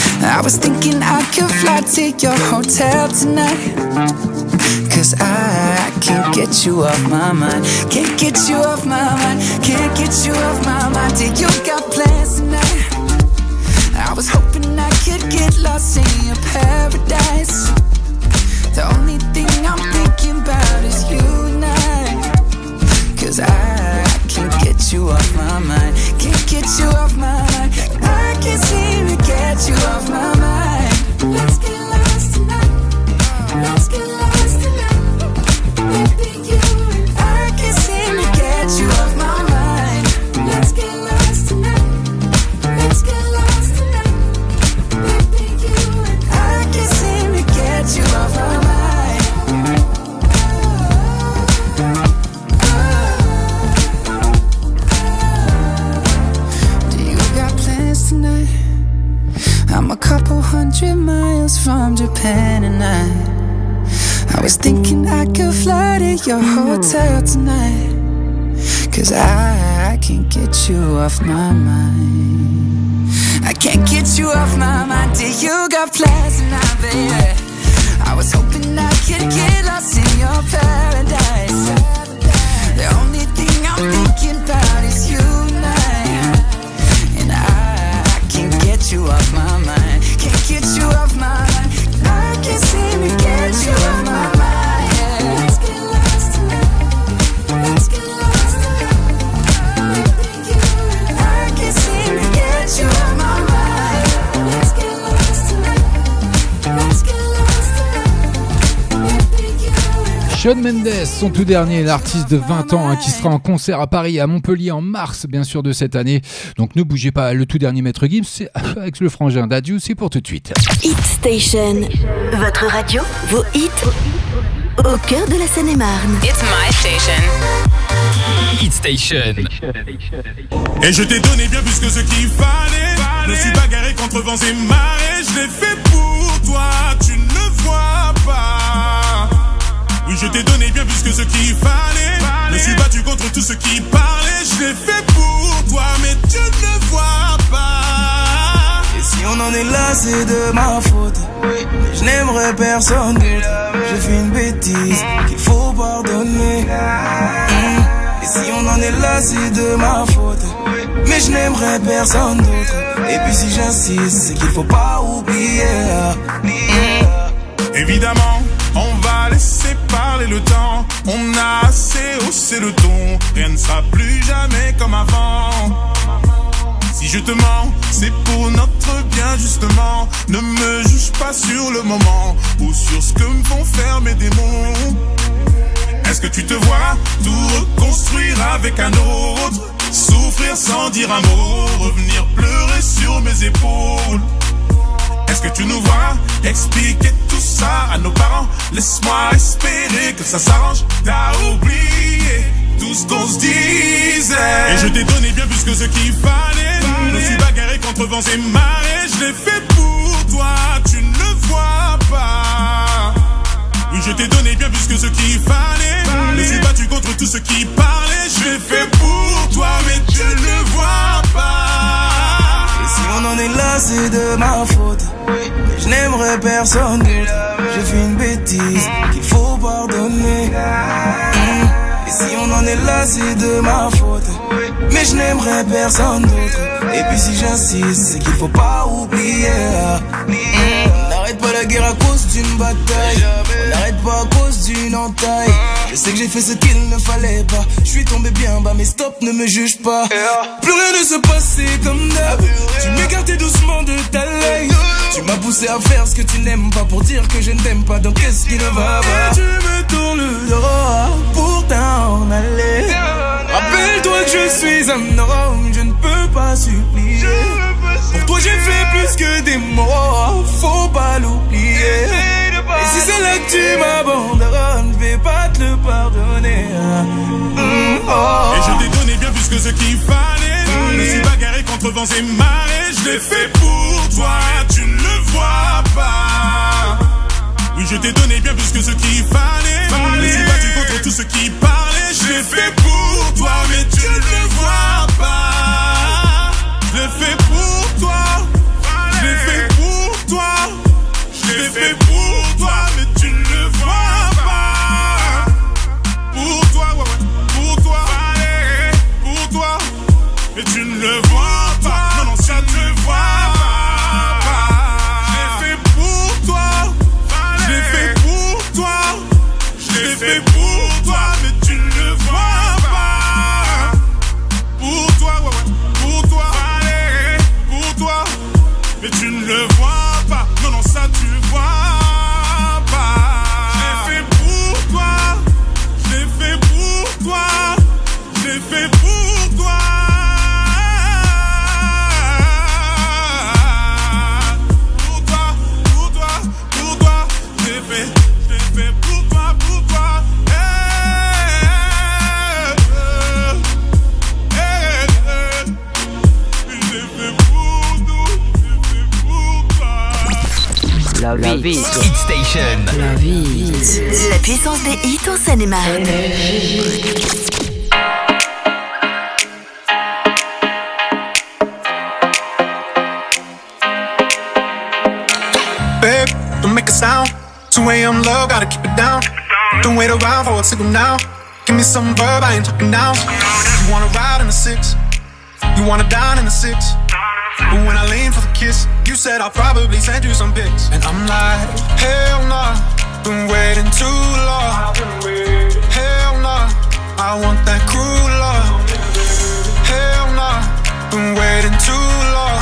I was thinking I could fly to your hotel tonight. Cause I, can't get you off my mind. Can't get you off my mind. Can't get you off my mind. Do you got plans tonight? I was hoping I could get lost in your paradise. The only thing I'm thinking about is you and I. Cause I, get you off my mind. Can't get you off my mind. I can't seem to get you off my mind. Your hotel tonight Cause I, I can't get you off my mind. I can't get you off my mind. Do you got plans tonight, baby? I was hoping I could get lost in your paradise. The only thing I'm thinking Shawn Mendes, son tout dernier, l'artiste de 20 ans hein, qui sera en concert à Paris, à Montpellier en mars, bien sûr, de cette année. Donc ne bougez pas, le tout dernier Maître Gims, c'est *laughs* avec le frangin d'Adieu, c'est pour tout de suite. Hit Station. Votre radio, vos hits, au cœur de la Seine-et-Marne. It's my station. Hit Station. Et je t'ai donné bien plus que ce qu'il fallait. Je me suis bagarré contre vents et marées. Je l'ai fait pour toi, tu ne vois pas. Oui, je t'ai donné bien plus que ce qu'il fallait. Je me suis battu contre tout ce qui parlait. Je l'ai fait pour toi, mais tu ne vois pas. Et si on en est là, c'est de ma faute. Mais je n'aimerais personne d'autre. J'ai fait une bêtise qu'il faut pardonner. en est là, c'est de ma faute. Mais je n'aimerais personne d'autre. Et puis si j'insiste, c'est qu'il faut pas oublier. Évidemment, on parler le temps. On a assez haussé le ton. Rien ne sera plus jamais comme avant. Si je te mens, c'est pour notre bien justement. Ne me juge pas sur le moment ou sur ce que me font faire mes démons. Est-ce que tu te vois tout reconstruire avec un autre? Souffrir sans dire un mot, revenir pleurer sur mes épaules. Est-ce que tu nous vois expliquer tout ça à nos parents? Laisse-moi espérer que ça s'arrange. T'as oublié tout ce qu'on se disait. Et je t'ai donné bien plus que ce qu'il fallait. Je me suis bagarré contre vents et marées. Je l'ai fait pour toi, tu ne le vois pas. Oui, je t'ai donné bien plus que ce qu'il fallait. Je me suis battu contre tout ce qui parlait. Je l'ai fait pour toi, mais tu ne le vois pas. On en est là, c'est de ma faute. Mais je n'aimerais personne d'autre. J'ai fait une bêtise qu'il faut pardonner. Mm. Et si on en est là, c'est de ma faute. Mais je n'aimerais personne d'autre. Et puis si j'insiste, c'est qu'il faut pas oublier. Mm. On n'arrête pas la guerre à cause d'une bataille. On n'arrête pas à cause d'une entaille. Je sais que j'ai fait ce qu'il ne fallait pas. Je suis tombé bien bas, mais stop, ne me juge pas. Plus rien ne se passait comme d'hab. Tu m'écartais doucement de ta life. Tu m'as poussé à faire ce que tu n'aimes pas pour dire que je ne t'aime pas. Donc qu'est-ce qui ne va pas? Tu me tournes le dos pour t'en aller. Rappelle-toi que je suis un homme, je ne peux pas supplier. Pour toi j'ai fait plus que des mots, faut pas l'oublier. Et si c'est là que tu m'abandonnes, je vais pas te le pardonner. Mm, oh. Et je t'ai donné bien plus que ce qu'il fallait. Je me suis bagarré contre vents et marées. Je l'ai fait pour toi, tu ne le vois pas. Oui, je t'ai donné bien plus que ce qu'il fallait. Je me suis battu contre tout ce qui parlait. Je l'ai fait pour toi, mais tu ne le vois pas. Je l'ai fait pour fait pour toi, mais tu ne le vois pas. Pour toi, ouais, pour toi, pour toi, mais tu ne le vois pas. Toi. La. Hit Station. La vie. La puissance des hits en Seine-et-Marne. Babe, don't make a sound. 2 a.m. love, gotta keep it down. Don't wait around for a signal now. Give me some verb, I ain't talking now. You wanna ride in the six, you wanna dine in the six. But when I lean for the kiss, you said I'll probably send you some pics. And I'm like, hell nah, been waiting too long. Hell nah, I want that cruel love. Hell nah, been waiting too long.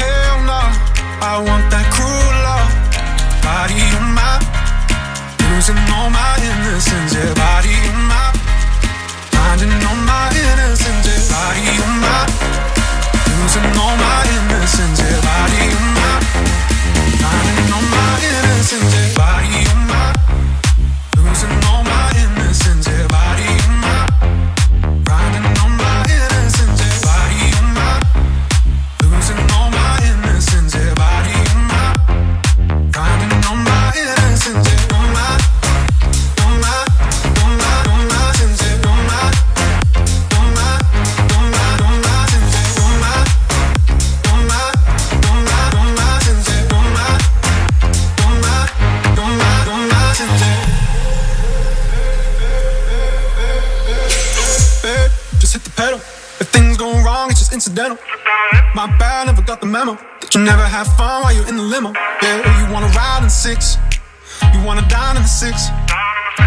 Hell nah, I want that cruel love. Body on my, losing all my innocence. Yeah, body on my, losing all my innocence. Yeah, body on my, finding all my innocence. Yeah, body on my, memo that you never have fun while you're in the limo. Yeah, oh, you wanna ride in six, you wanna dine in the six.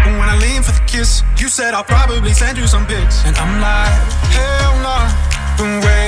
And when I lean for the kiss, you said I'll probably send you some pics, and I'm like, hell nah, been waiting.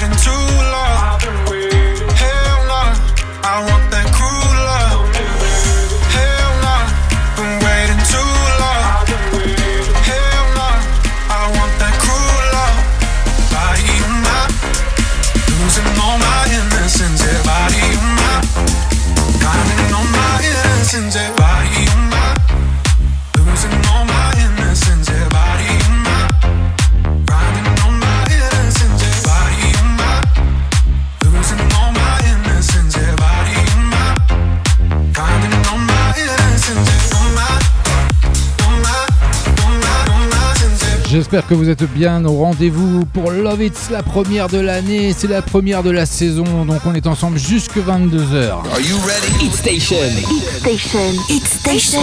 j'espère que vous êtes bien au rendez-vous pour Love It's, la première de l'année, c'est la première de la saison, donc on est ensemble jusque 22h. Are you ready? It's Station. It's Station. It's Station.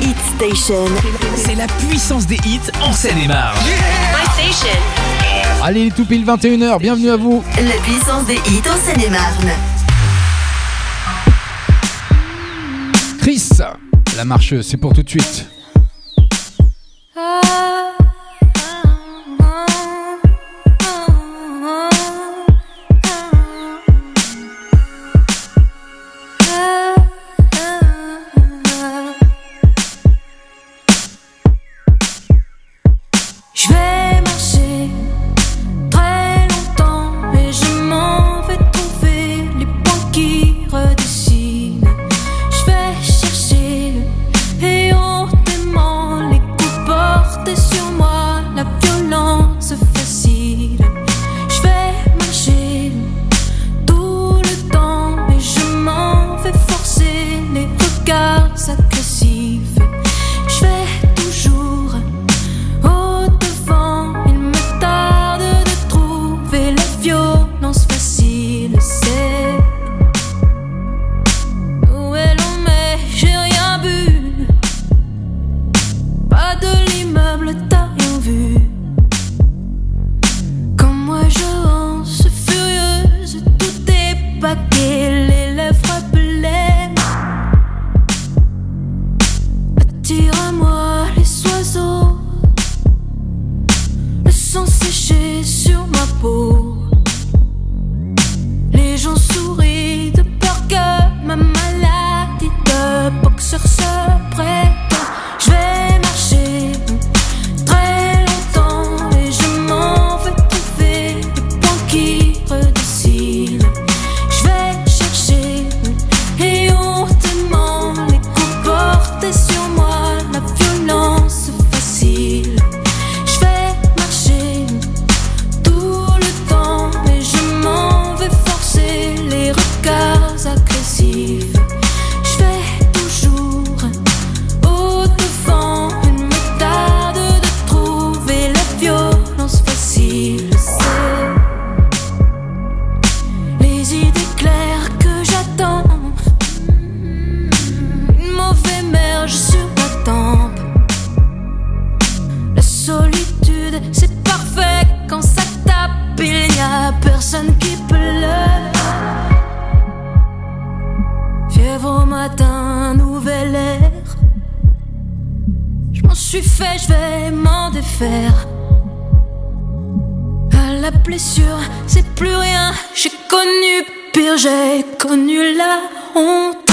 It's Station. C'est la puissance des hits en Seine-et-Marne. Yeah! My Station. Allez, tout pile 21h, bienvenue à vous. La puissance des hits en Seine-et-Marne. Chris, la marche, c'est pour tout de suite. Ah. c'est plus rien. J'ai connu pire, j'ai connu la honte.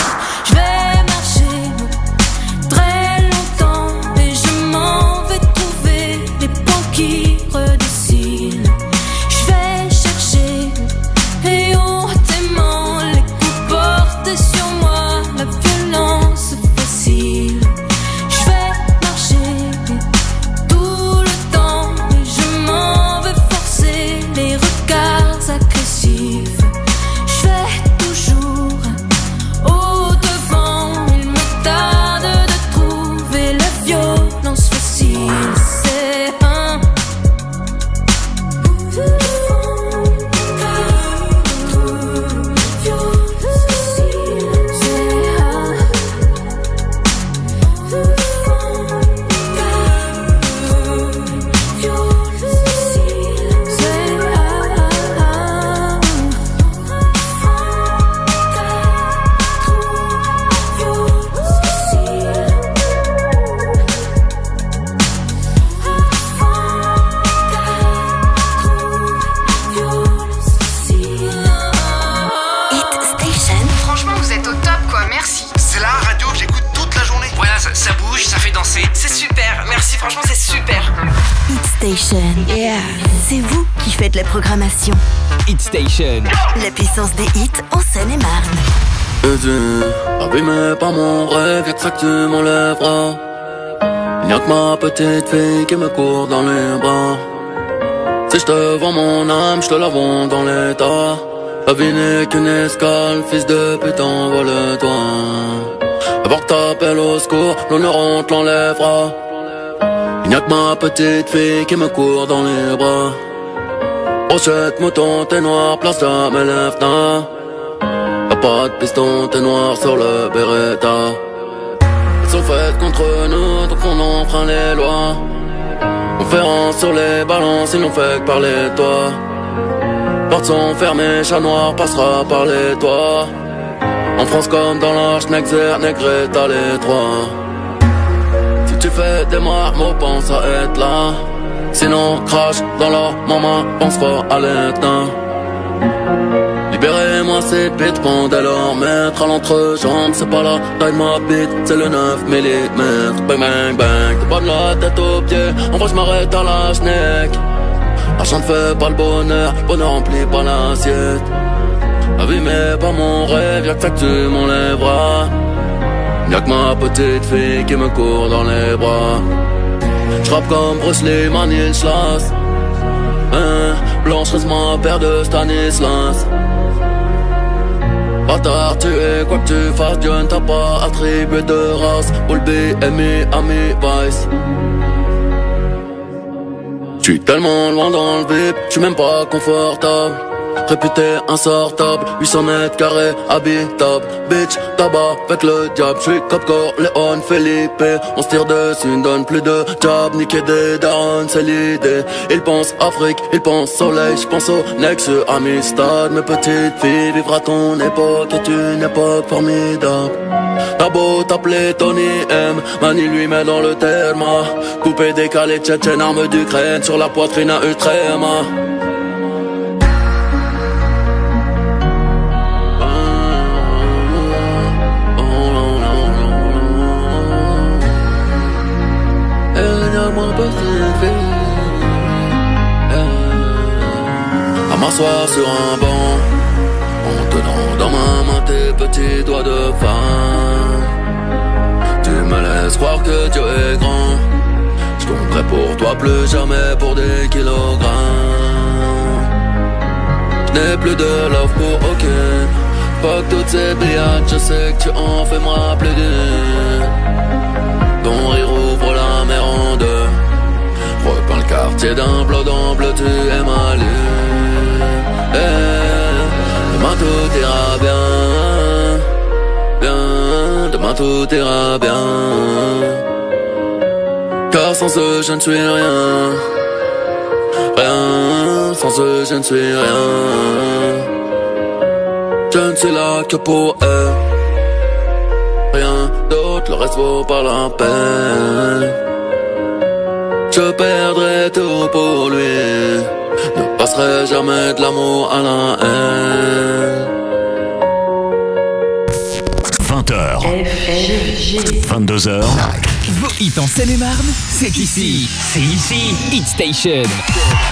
Faites la programmation. Hit Station. La puissance des hits en Seine-et-Marne. Abîmé par mon rêve, y'a que ça que tu m'enlèveras. Il n'y a que ma petite fille qui me court dans les bras. Si je te vends mon âme, je te la vends dans l'état. La vie n'est qu'une escale, fils de putain, vole-toi. Avant que t'appelles au secours, l'honneur on te l'enlèvera. Il n'y a que ma petite fille qui me court dans les bras. Brochette, mouton, t'es noir, place jamais lève Y'a pas de piston, t'es noir sur le Beretta. Elles sont faites contre nous, donc on enfreint les lois. Conférence sur les balances, ils n'ont fait que parler de toi. Portes sont fermées, chat noir passera par les toits. En France comme dans l'Arche, Nexer, Negreta, les trois. Si tu fais des marmots, pense à être là. Sinon, crache dans la maman, pense fort à l'éteint. Libérez-moi ces bêtes, pendant leur mettre à l'entrejambe. C'est pas la taille de ma bite, c'est le 9 mm. Bang bang bang, pas de la tête aux pieds. En vrai, je m'arrête à la schneck. L'argent ne fait pas le bonheur, le bonheur remplit pas l'assiette. La vie mais pas mon rêve, y'a que ça que tu m'enlèveras. Y'a que ma petite fille qui me court dans les bras. J'rappe comme Bruce Lee, Schloss. Hein, blanche ma paire de Stanislas. Bâtard, tu es quoi que tu fasses, Dieu ne t'a pas attribué de race. Bull B, Ami, Ami, Vice. J'suis tellement loin dans le vip, j'suis même pas confortable. Réputé insortable, 800 mètres carrés, habitable. Bitch, tabac, avec le diable. J'suis Cop Léon, Felipe. On se tire dessus, ne donne plus de job. Niquer des darons, c'est l'idée. Ils pensent Afrique, ils pensent soleil. J'pense au Nexus, Amistad. Mes petites filles, vivre ton époque est une époque formidable. T'as beau t'appeler Tony M, Mani lui met dans le terme. Coupé, décalé, tchétchène, arme d'Ukraine sur la poitrine à Utrema. M'asseoir sur un banc En tenant dans ma main tes petits doigts de femme. Tu me laisses croire que Dieu est grand. Je compterai pour toi plus jamais pour des kilogrammes. Je n'ai plus de love pour aucune. Fuck toutes ces brillades, je sais que tu en fais me rappeler Ton rire ouvre la mer en deux. Repeins le quartier d'un bleu dans bleu, tu es ma lune. Eh, demain tout ira bien, bien, demain tout ira bien. Car sans eux je ne suis rien, rien, sans eux je ne suis rien. Je ne suis là que pour eux, rien d'autre, le reste vaut pas la peine. Je perdrai tout pour lui passerai jamais de l'amour à la haine 20h 22h Vos hits en Seine-et-Marne, c'est ici. C'est ici. Hit Station.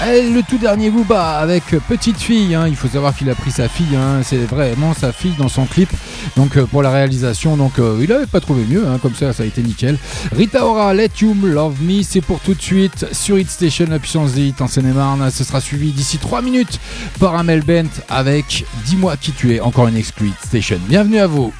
Et le tout dernier Booba avec Petite Fille. hein. Il faut savoir qu'il a pris sa fille. hein. C'est vraiment sa fille dans son clip. Donc euh, pour la réalisation, donc euh, il avait pas trouvé mieux. hein. Comme ça, ça a été nickel. Rita Ora, Let You Love Me, c'est pour tout de suite sur Hit Station, la puissance des en Seine-et-Marne. Ce sera suivi d'ici 3 minutes par Amel Bent avec Dis-moi qui tu es. Encore une exclu Hit Station. Bienvenue à vous.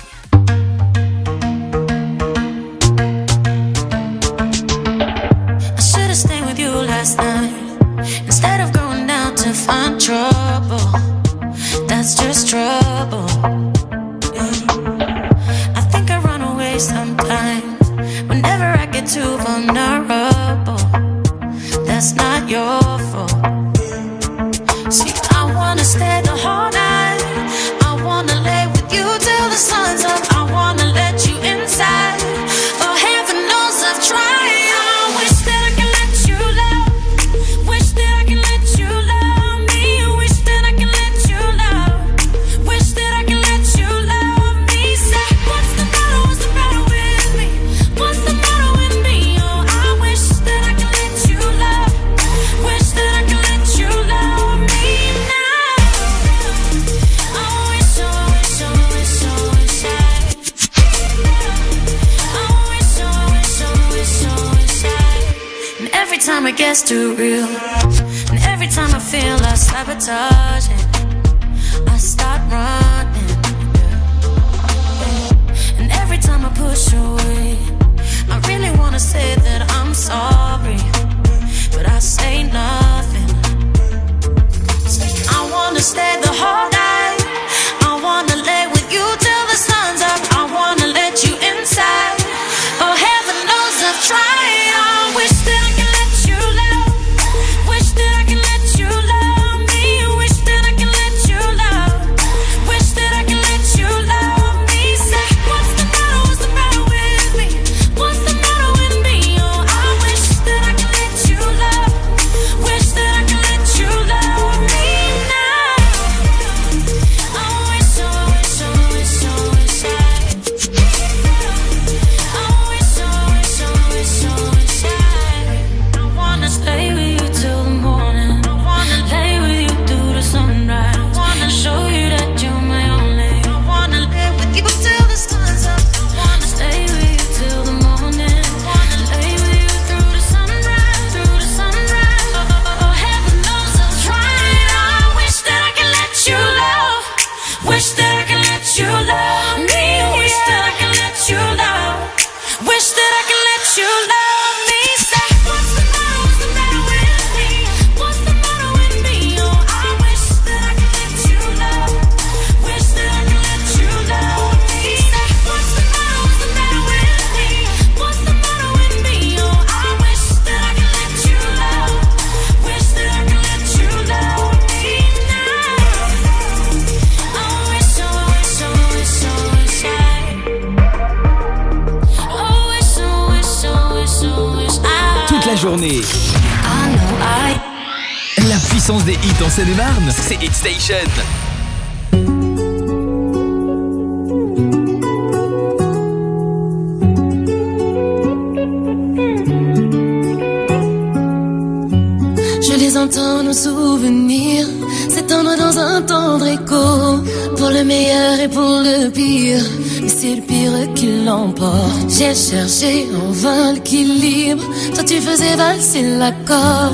Chercher en vain l'équilibre. Toi, tu faisais valser l'accord.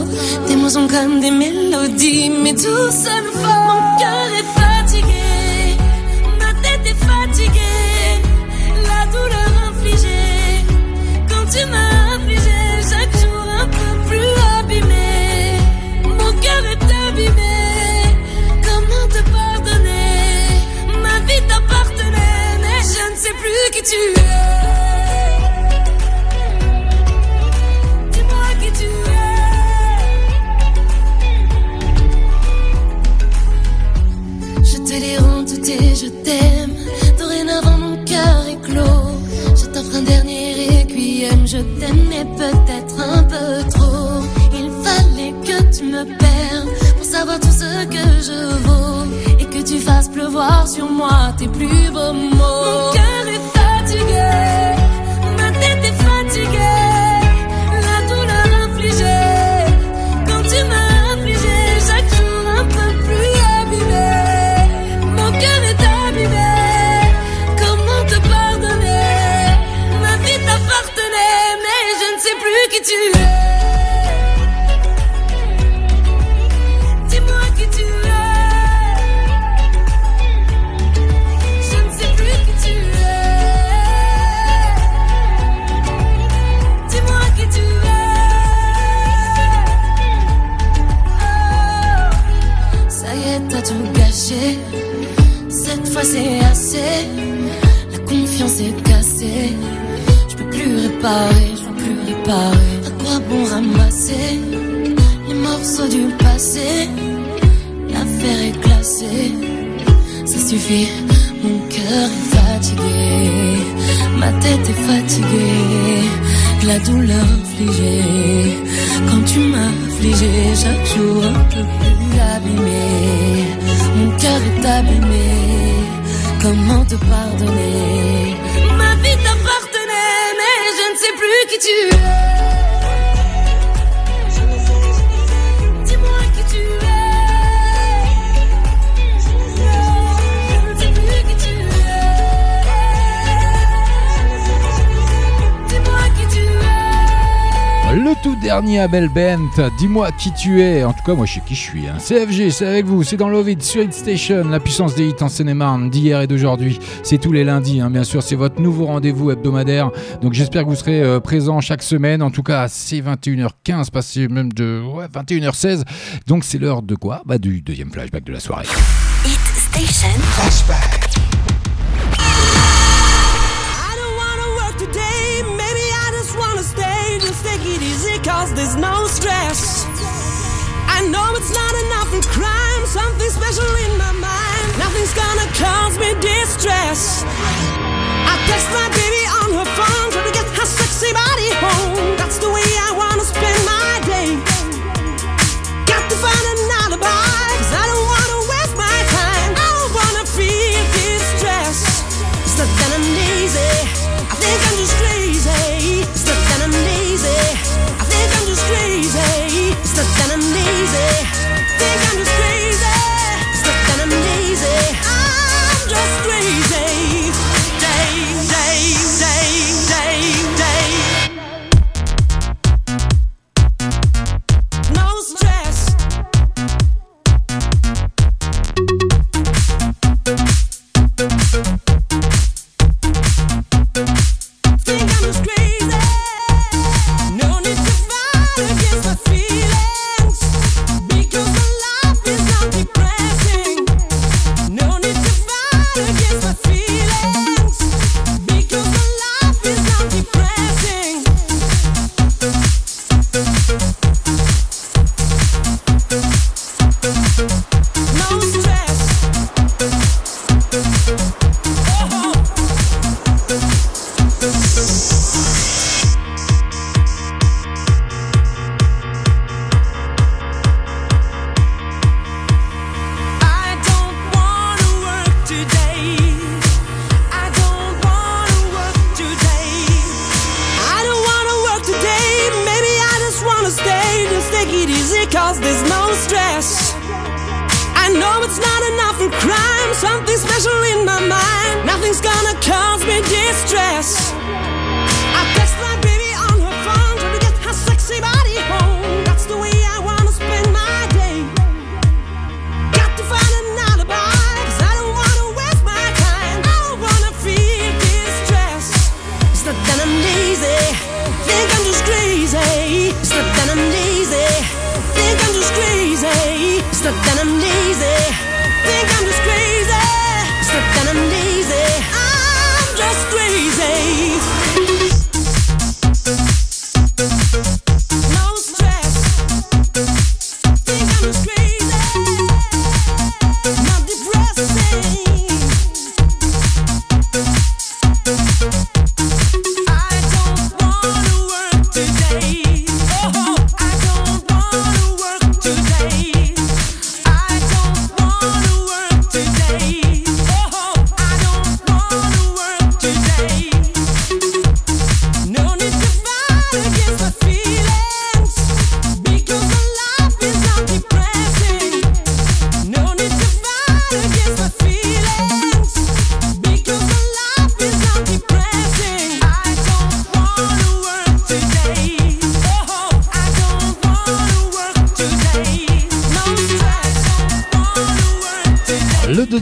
Tes mots sont comme des mélodies, mais tout seul, mon cœur. tu moi t'es plus beau Mon cœur est fatigué, ma tête est fatiguée. La douleur infligée, quand tu m'as affligé, chaque jour un peu plus abîmé. Mon cœur est abîmé, comment te pardonner? Ma vie t'appartenait, mais je ne sais plus qui tu es. Tout dernier Abel Bent. Dis-moi qui tu es. En tout cas, moi je sais qui je suis. Hein. CFG, c'est avec vous. C'est dans l'Ovid sur Hit Station, la puissance des hits en Seine-et-Marne d'hier et d'aujourd'hui. C'est tous les lundis, hein, bien sûr. C'est votre nouveau rendez-vous hebdomadaire. Donc j'espère que vous serez euh, présents chaque semaine. En tout cas, c'est 21h15, passé même de 21h16. Donc c'est l'heure de quoi? Bah du deuxième flashback de la soirée. Hit Station. Flashback. Cause there's no stress. I know it's not enough in crime, something special in my mind. Nothing's gonna cause me distress. I text my baby on her phone, trying to get her sexy body home. That's the way I wanna spend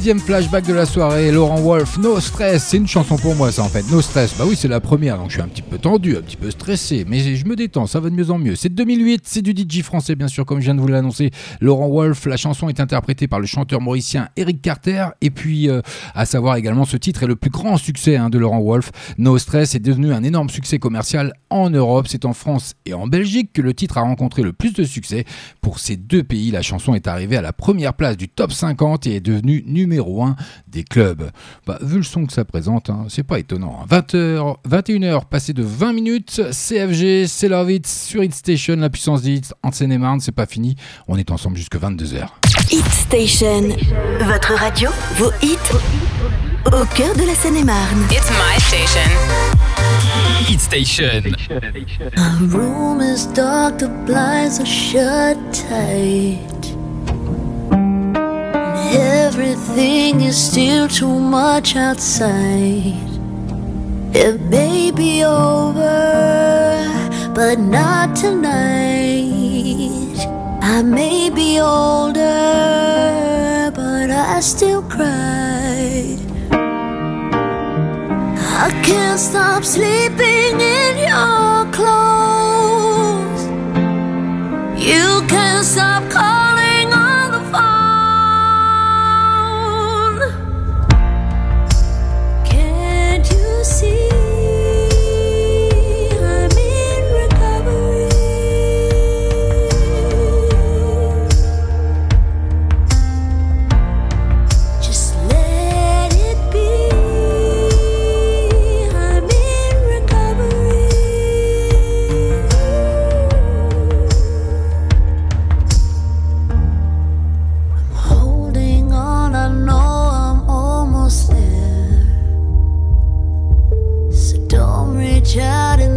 deuxième flashback de la soirée, Laurent Wolf, No Stress, c'est une chanson pour moi ça en fait, No Stress, bah oui c'est la première donc je suis un petit peu tendu, un petit peu stressé, mais je me détends, ça va de mieux en mieux. C'est 2008, c'est du DJ français bien sûr comme je viens de vous l'annoncer, Laurent Wolf, la chanson est interprétée par le chanteur mauricien Eric Carter. Et puis euh, à savoir également ce titre est le plus grand succès hein, de Laurent Wolf, No Stress est devenu un énorme succès commercial en Europe, c'est en France et en Belgique que le titre a rencontré le plus de succès. Pour ces deux pays, la chanson est arrivée à la première place du top 50 et est devenue numéro 1 des clubs. Bah, vu le son que ça présente, hein, c'est pas étonnant. 20h, 21h, passé de 20 minutes, CFG, c'est Love It sur Hit Station, la puissance des hits en Seine-et-Marne, c'est pas fini, on est ensemble jusque 22h. Hit Station, votre radio, vos hits, au cœur de la Seine-et-Marne. It's my station. Hit Station. A room is dark, the blinds are shut tight. Everything is still too much outside. It may be over, but not tonight. I may be older, but I still cry. I can't stop sleeping in your clothes. You can't stop calling.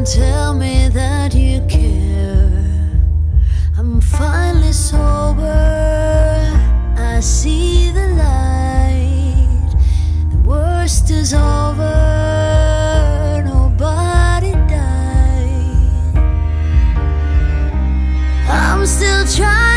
tell me that you care. I'm finally sober. I see the light. The worst is over. Nobody died. I'm still trying.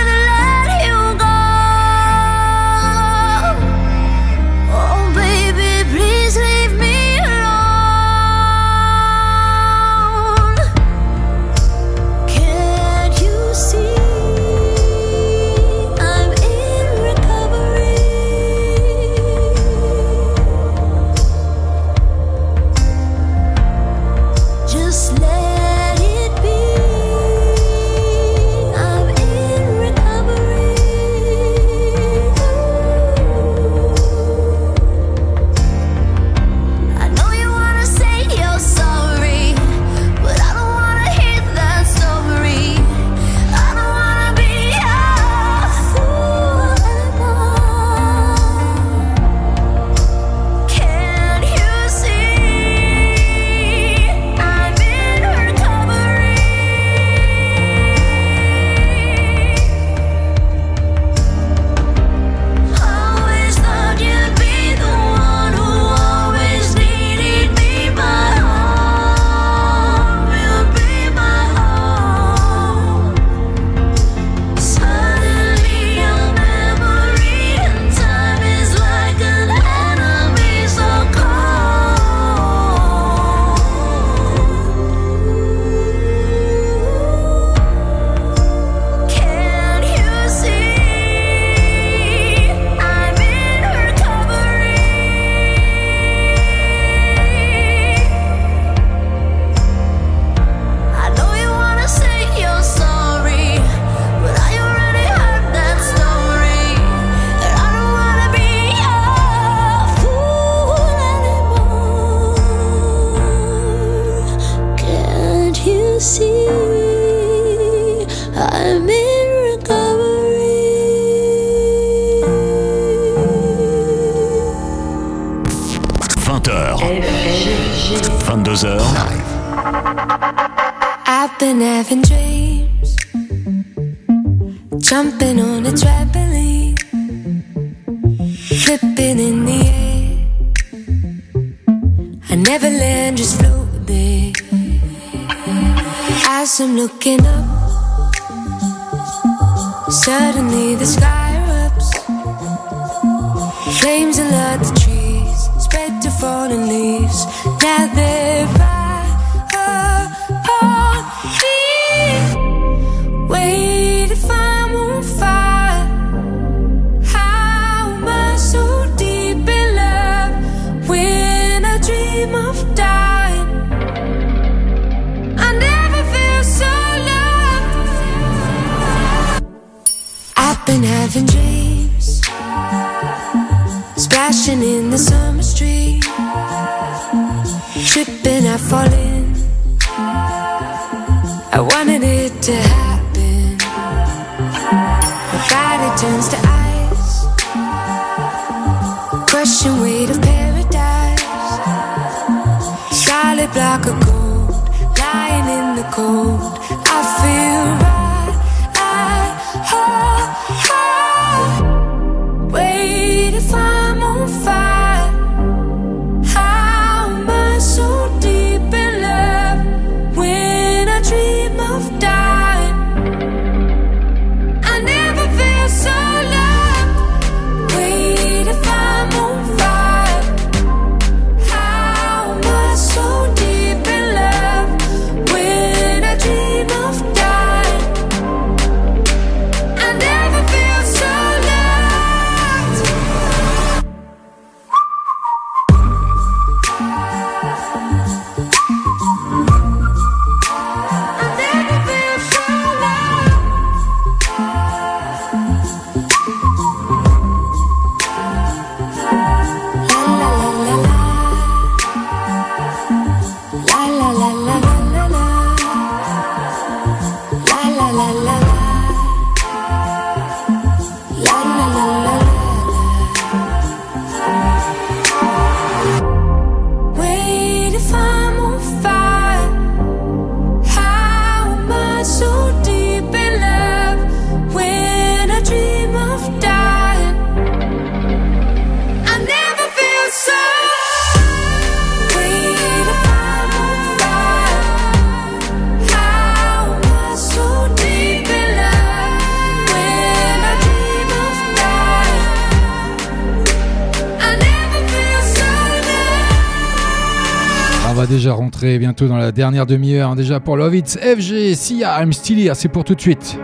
déjà rentré bientôt dans la dernière demi-heure, hein, déjà pour Lovitz, FG, Sia, I'm Still Here, c'est pour tout de suite.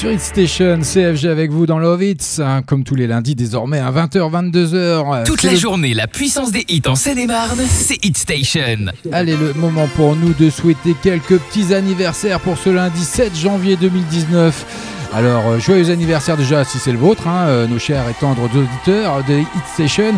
sur It Station, CFG avec vous dans Lovitz, hein, comme tous les lundis désormais à 20h, euh, 22h. Toute la journée, la puissance des hits en Seine-et-Marne, c'est Hit Station. Allez, le moment pour nous de souhaiter quelques petits anniversaires pour ce lundi 7 janvier 2019. Alors, euh, joyeux anniversaire déjà si c'est le vôtre, hein, euh, nos chers et tendres auditeurs de Hit Station.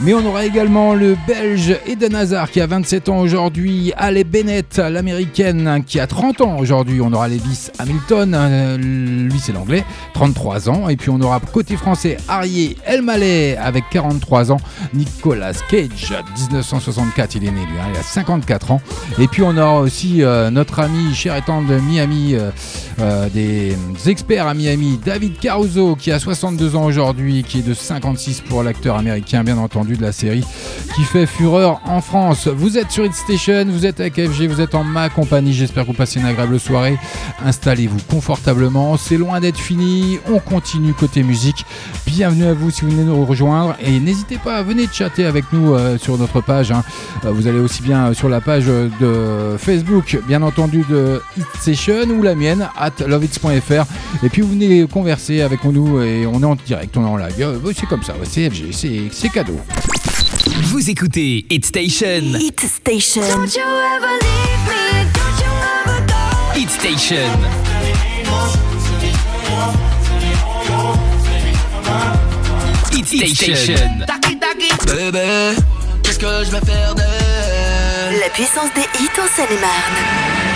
Mais on aura également le Belge Eden Hazard qui a 27 ans aujourd'hui, Ale Bennett, l'américaine qui a 30 ans aujourd'hui, on aura Lewis Hamilton, hein, euh, lui c'est l'anglais, 33 ans. Et puis on aura côté français Arié Elmaleh avec 43 ans, Nicolas Cage, 1964, il est né lui, hein, il a 54 ans. Et puis on aura aussi notre ami cher et tendre Miami, des experts père à Miami, David Caruso, qui a 62 ans aujourd'hui, qui est de 56 pour l'acteur américain, bien entendu, de la série, qui fait fureur en France. Vous êtes sur Hit Station, vous êtes avec FG, vous êtes en ma compagnie. J'espère que vous passez une agréable soirée. Installez-vous confortablement. C'est loin d'être fini. On continue côté musique. Bienvenue à vous si vous venez nous rejoindre. Et n'hésitez pas, venez chatter avec nous euh, sur notre page. hein. Euh, vous allez aussi bien sur la page de Facebook, bien entendu, de Hit Session ou la mienne, at lovehits.fr. Et puis vous venez converser avec nous et on est en direct, on est en live. Euh, C'est comme ça, c'est FG, c'est cadeau. Vous écoutez Hit Station. Hit Station. Don't you ever leave me, don't you ever go. Hit Station. Hit Station. Bébé, qu'est-ce que je vais faire d'elle? La puissance des hits en Seine-et-Marne.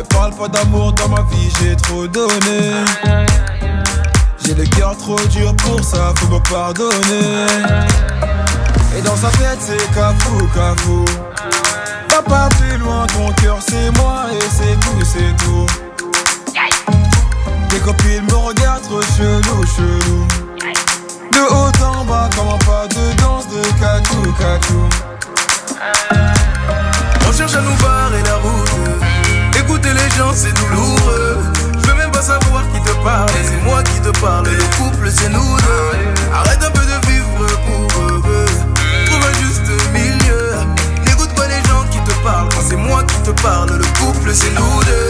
Mais parle pas d'amour dans ma vie, j'ai trop donné. J'ai le cœur trop dur pour ça, faut me pardonner. Et dans sa tête, c'est cafou, cafou. Va pas plus loin, ton cœur c'est moi et c'est tout, c'est tout. Tes copines me regardent trop chelou, chelou. De haut en bas, comme un pas de danse de cacou, cacou. On cherche à nous barrer la c'est douloureux. Je veux même pas savoir qui te parle. C'est moi qui te parle. Le couple, c'est nous deux. Arrête un peu de vivre pour eux. Trouve un juste milieu. N'écoute pas les gens qui te parlent. Quand c'est moi qui te parle, le couple, c'est nous deux.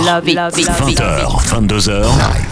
20h, 22h.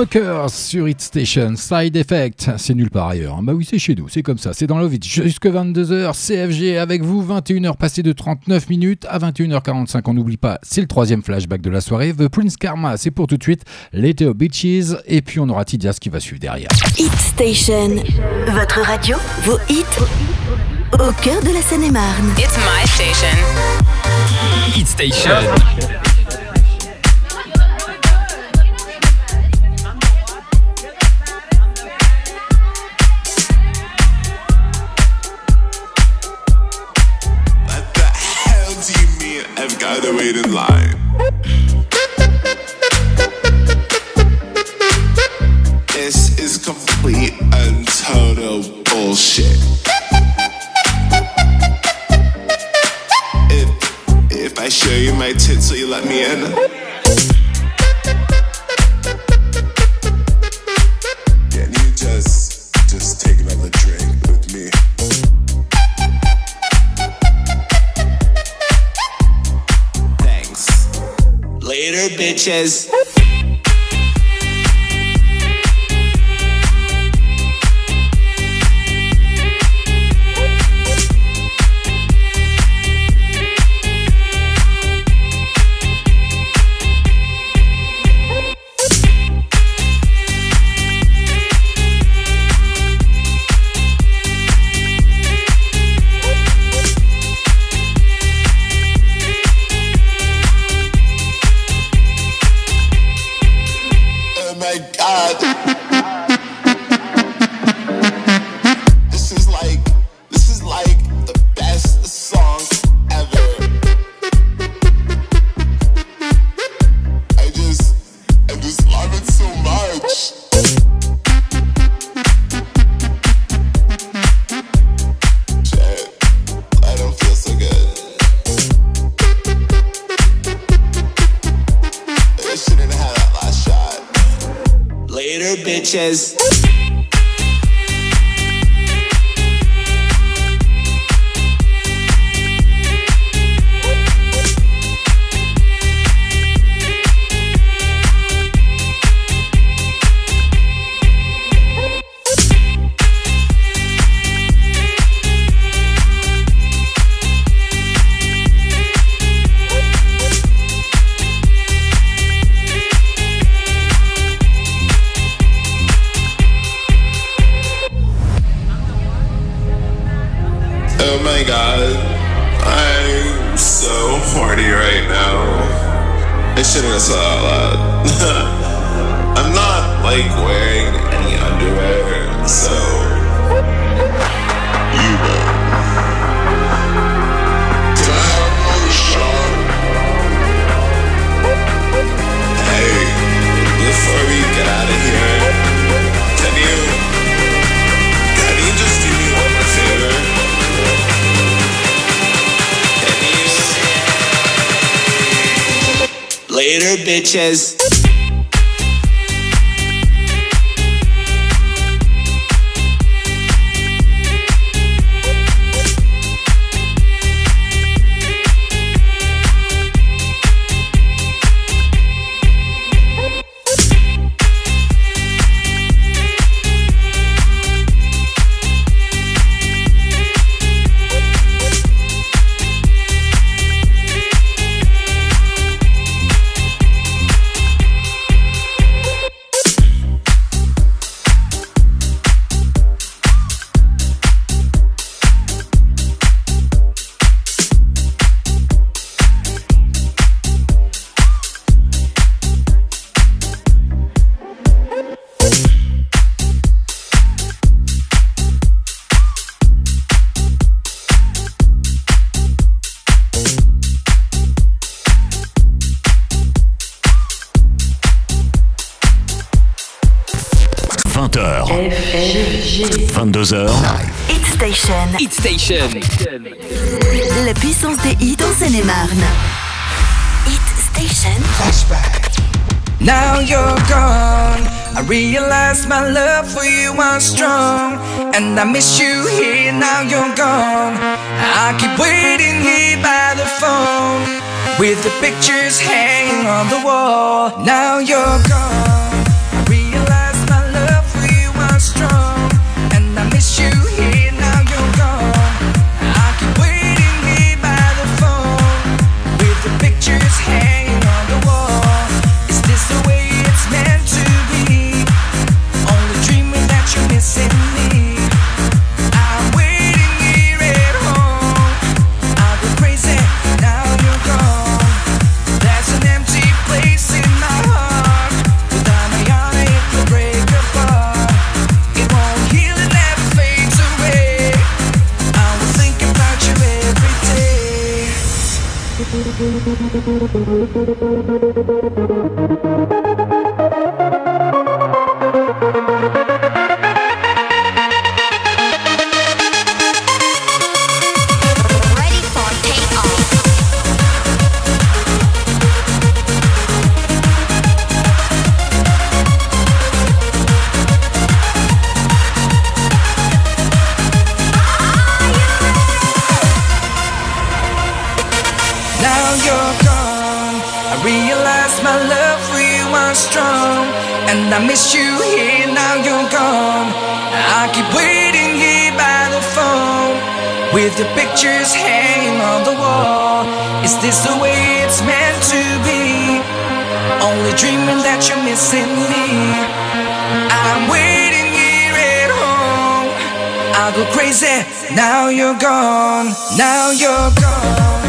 Smokers sur Hit Station, Side Effect, c'est nulle part ailleurs. Hein. Bah oui, c'est chez nous, c'est comme ça, c'est dans Lovitch. Jusque 22h, CFG avec vous, 21h passée de 39 minutes à 21h45. On n'oublie pas, c'est le troisième flashback de la soirée. The Prince Karma, c'est pour tout de suite. L'été aux Beaches, et puis on aura Tidias qui va suivre derrière. Hit Station, votre radio, vos hits, au cœur de la Seine-et-Marne. It's my station. Hit Station. line. This is complete and total bullshit. If if I show you my tits, will you let me in? Later, bitches. bitches. I miss you here, now you're gone. I keep waiting here by the phone. With the pictures hanging on the wall. Now you're I miss you here, now you're gone. I keep waiting here by the phone. With your pictures hanging on the wall. Is this the way it's meant to be? Only dreaming that you're missing me. I'm waiting here at home. I go crazy. Now you're gone. Now you're gone.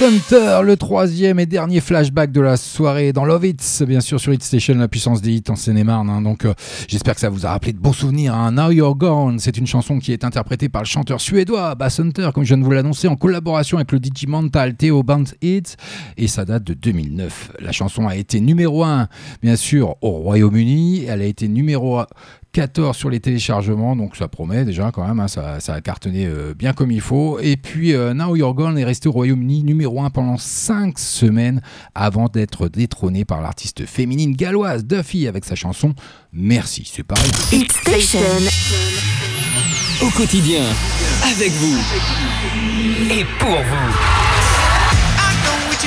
Hunter, le troisième et dernier flashback de la soirée dans Love bien sûr sur Hit Station, la puissance des hits en Seine-et-Marne. hein. donc euh, j'espère que ça vous a rappelé de bons souvenirs. hein. Now You're Gone, c'est une chanson qui est interprétée par le chanteur suédois Bass Hunter, comme je viens de vous l'annoncer, en collaboration avec le Digimental Theo Band Hits, et ça date de 2009. La chanson a été numéro 1, bien sûr, au Royaume-Uni. Elle a été numéro 14 sur les téléchargements, donc ça promet déjà quand même, hein, ça, ça a cartonné euh, bien comme il faut. Et puis euh, Now You're Gone est resté au Royaume-Uni numéro 1 pendant 5 semaines avant d'être détrôné par l'artiste féminine galloise Duffy avec sa chanson Merci. C'est pareil. Hit Station. Au quotidien, avec vous et pour vous.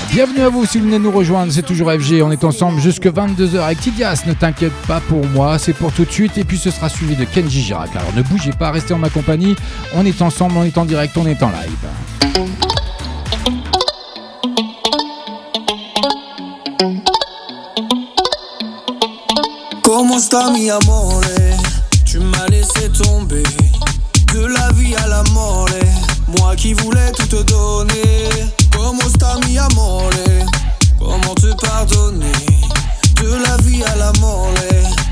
Bienvenue à vous si vous venez nous rejoindre, c'est toujours FG, on est ensemble jusque 22h avec Tidias, ne t'inquiète pas pour moi, c'est pour tout de suite et puis ce sera suivi de Kenji Girac. Alors ne bougez pas, restez en ma compagnie, on est ensemble, on est en direct, on est en live. Comment Tu m'as laissé tomber. De la vie à la mort Moi qui voulais tout te donner Comment sta mi amore Comment te pardonner De la vie à la mort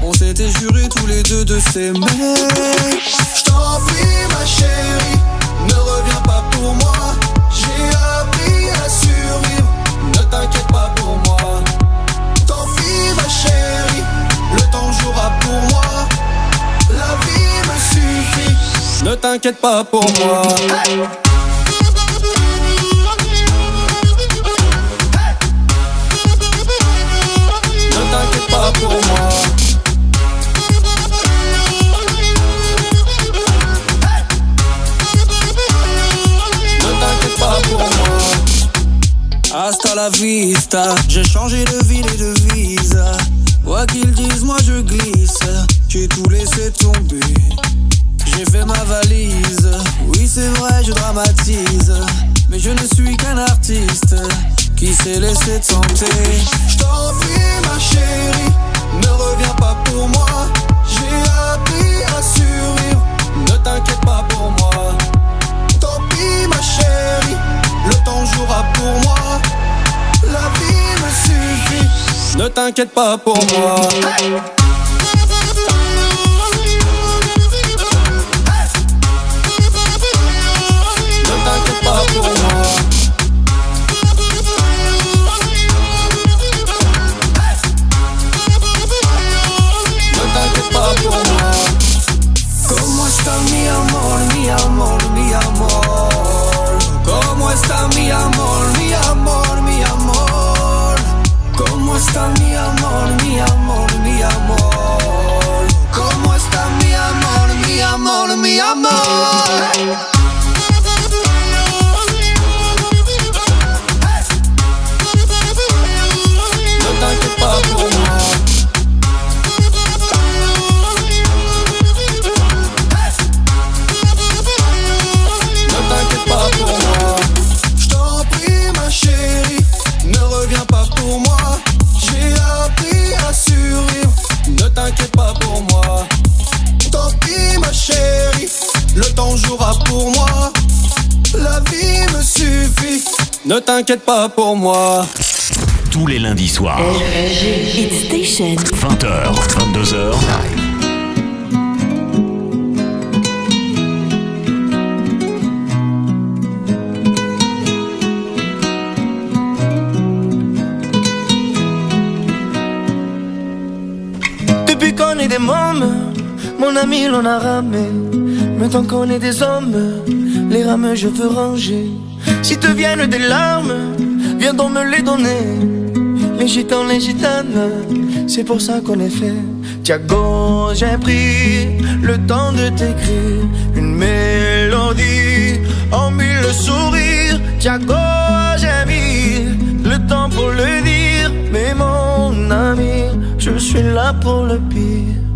On s'était juré tous les deux de s'aimer. Je t'en prie ma chérie Ne reviens pas pour moi. J'ai appris à survivre Ne t'inquiète pas pour moi. Tant pis ma chérie Le temps jouera pour moi. La vie me suffit Ne t'inquiète pas pour moi Ne t'inquiète pas pour moi. Hasta la vista J'ai changé de ville et de visa. Quoi qu'ils disent, moi je glisse. J'ai tout laissé tomber. J'ai fait ma valise. Oui c'est vrai je dramatise. Mais je ne suis qu'un artiste qui s'est laissé tenter. Je t'en prie, ma chérie, ne reviens pas pour moi. J'ai appris à survivre, ne t'inquiète pas pour moi. Tant pis, ma chérie, le temps jouera pour moi. La vie me suffit, ne t'inquiète pas pour moi. Ne t'inquiète pas pour moi. Tous les lundis soirs. Station. 20h, 22h. Depuis qu'on est des mômes, mon ami l'on a ramé. Maintenant qu'on est des hommes, les rames je veux ranger. Si te viennent des larmes, viens donc me les donner. Les gitans, les gitanes, c'est pour ça qu'on est fait. Tiago, j'ai pris le temps de t'écrire une mélodie en mille sourires. Tiago, j'ai mis le temps pour le dire. Mais mon ami, je suis là pour le pire.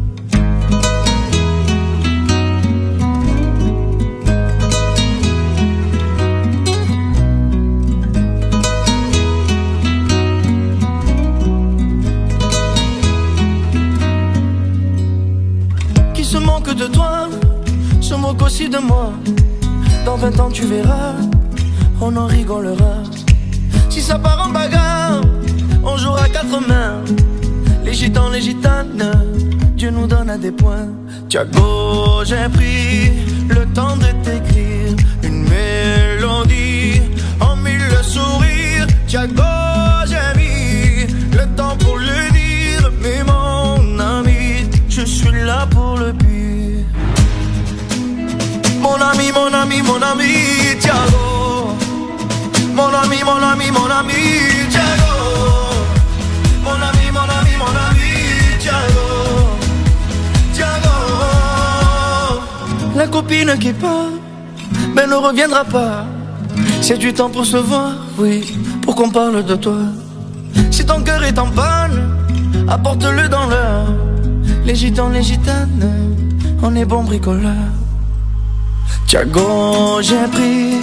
Aussi de moi. Dans 20 ans tu verras, on en rigolera. Si ça part en bagarre, on jouera quatre mains. Les gitans, les gitanes, Dieu nous donne à des points. Tiago, j'ai pris le temps de t'écrire une mélodie en mille sourires. Tiago, ami, mon ami, mon ami, Tiago. Mon ami, mon ami, mon ami, Tiago. Mon ami, mon ami, mon ami, Tiago. Tiago. La copine qui part, mais ne reviendra pas. C'est du temps pour se voir, oui, pour qu'on parle de toi. Si ton cœur est en panne, apporte-le dans l'heure. Les gitans, les gitanes, on est bon bricoleur. Tiago, j'ai pris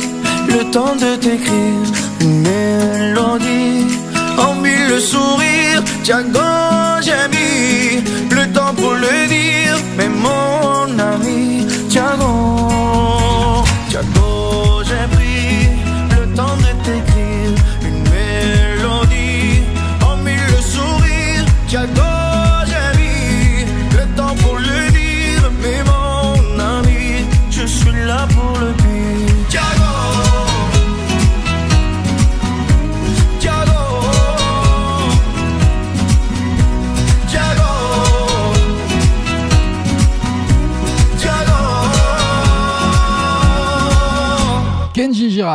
le temps de t'écrire une mélodie en mille sourires. Tiago, j'ai mis le temps pour le dire. Mais mon ami, Tiago,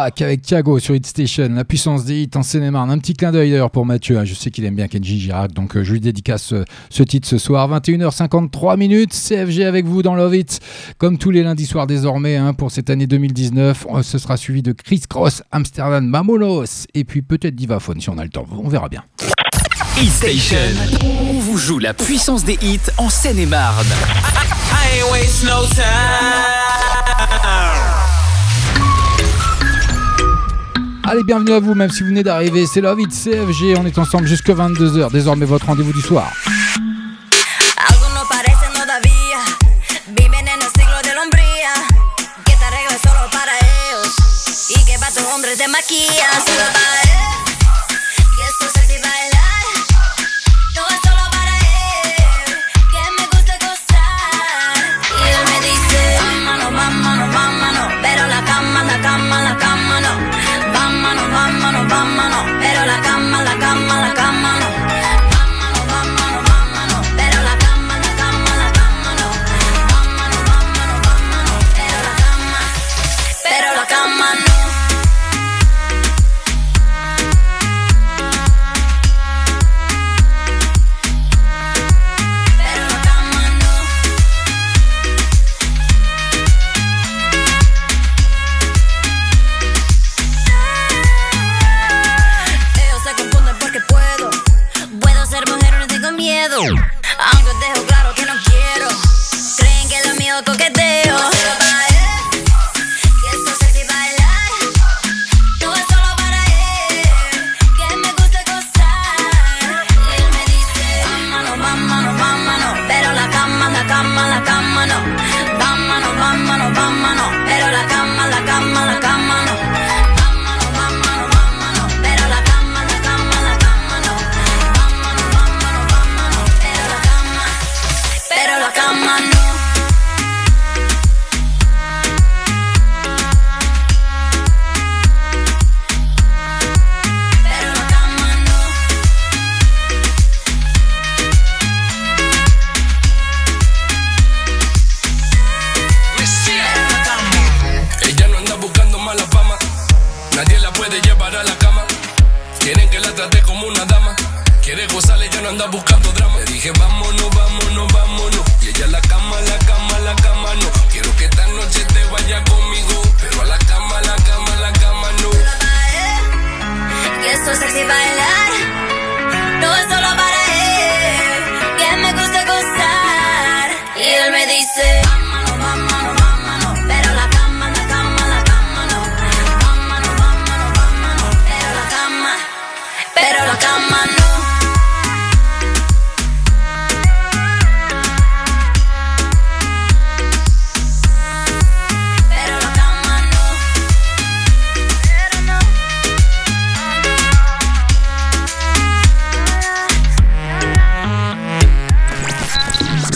Avec Thiago sur Hit Station, la puissance des hits en Seine-et-Marne. Un petit clin d'œil d'ailleurs pour Mathieu, hein. je sais qu'il aime bien Kenji Girac, donc euh, je lui dédicace ce, ce titre ce soir. 21h53 minutes, CFG avec vous dans Love It, comme tous les lundis soirs désormais hein, pour cette année 2019. Euh, Ce sera suivi de Chris Cross, Amsterdam, Mamonos, et puis peut-être Divaphone si on a le temps, on verra bien. Hit Station. On vous joue la puissance des hits en Seine-et-Marne. I ain't waste no time. Allez, bienvenue à vous, même si vous venez d'arriver. C'est Love It CFG. On est ensemble jusqu'à 22h. Désormais, votre rendez-vous du soir.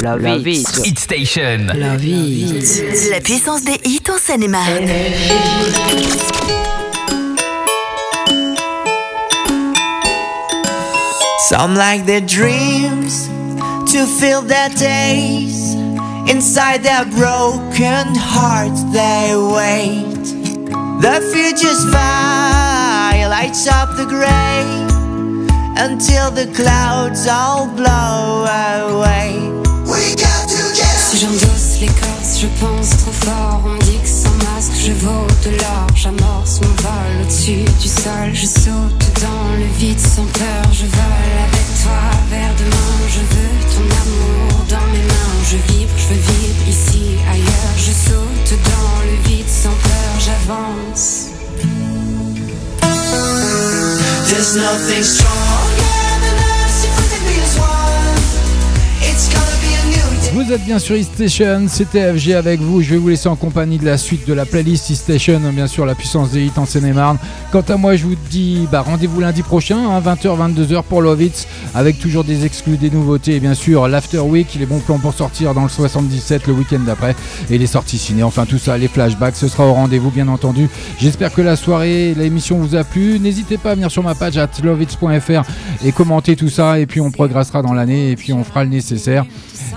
Love, It. Hit Station. Love It. La puissance des hits en Seine-et-Marne. Some like their dreams to fill their days. Inside their broken hearts, they wait. The future's fire lights up the gray until the clouds all blow away. J'endosse l'écorce, je pense trop fort. On dit que sans masque, je vaux de l'or. J'amorce mon vol au-dessus du sol. Je saute dans le vide sans peur. Je vole avec toi vers demain. Je veux ton amour dans mes mains. Je vibre, je veux vivre ici, ailleurs. Je saute dans le vide sans peur. J'avance. There's nothing stronger Vous êtes bien sur E-Station, c'était FG avec vous. Je vais vous laisser en compagnie de la suite de la playlist E-Station, bien sûr, la puissance des hits en Seine-et-Marne. Quant à moi, je vous dis bah, rendez-vous lundi prochain, hein, 20h, 22h pour Love It, avec toujours des exclus, des nouveautés, et bien sûr l'After Week, les bons plans pour sortir dans le 77 le week-end d'après, et les sorties ciné, enfin tout ça, les flashbacks, ce sera au rendez-vous, bien entendu. J'espère que la soirée, l'émission vous a plu. N'hésitez pas à venir sur ma page at loveit.fr et commenter tout ça, et puis on progressera dans l'année, et puis on fera le nécessaire.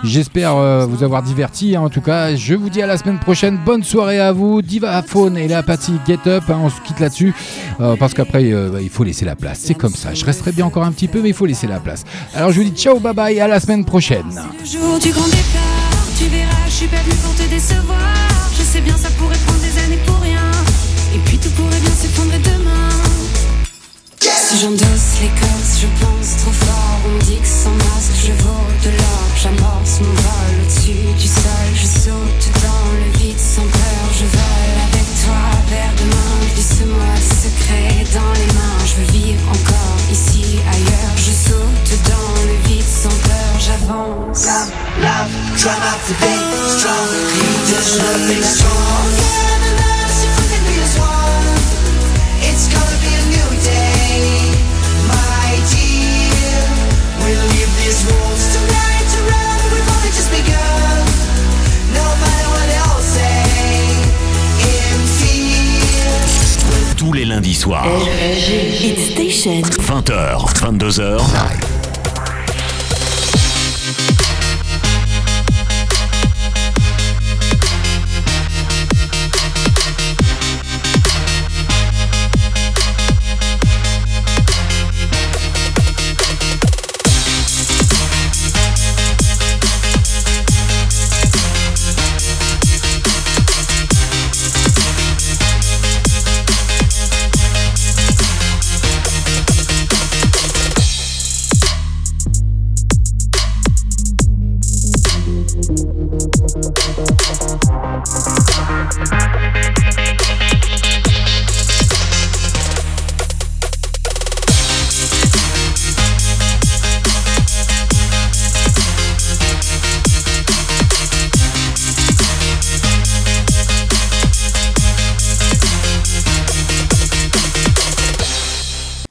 J'espère euh, vous avoir diverti. hein. En tout cas, je vous dis à la semaine prochaine. Bonne soirée à vous. Diva Phone et la Patty Get Up. hein, on se quitte là-dessus. euh, parce qu'après, euh, bah, il faut laisser la place. C'est comme ça. Je resterai bien encore un petit peu, mais il faut laisser la place. Alors, je vous dis ciao, bye bye. À la semaine prochaine. Pour rien. Et puis tout pourrait bien. J'amorce mon vol au-dessus du sol, je saute dans le vide sans peur, je vole avec toi vers demain. Glisse-moi des secrets dans les mains, je veux vivre encore ici, ailleurs. Je saute dans le vide sans peur, j'avance. Love, love, try not to be strong. Hit Station. 20h, 22h.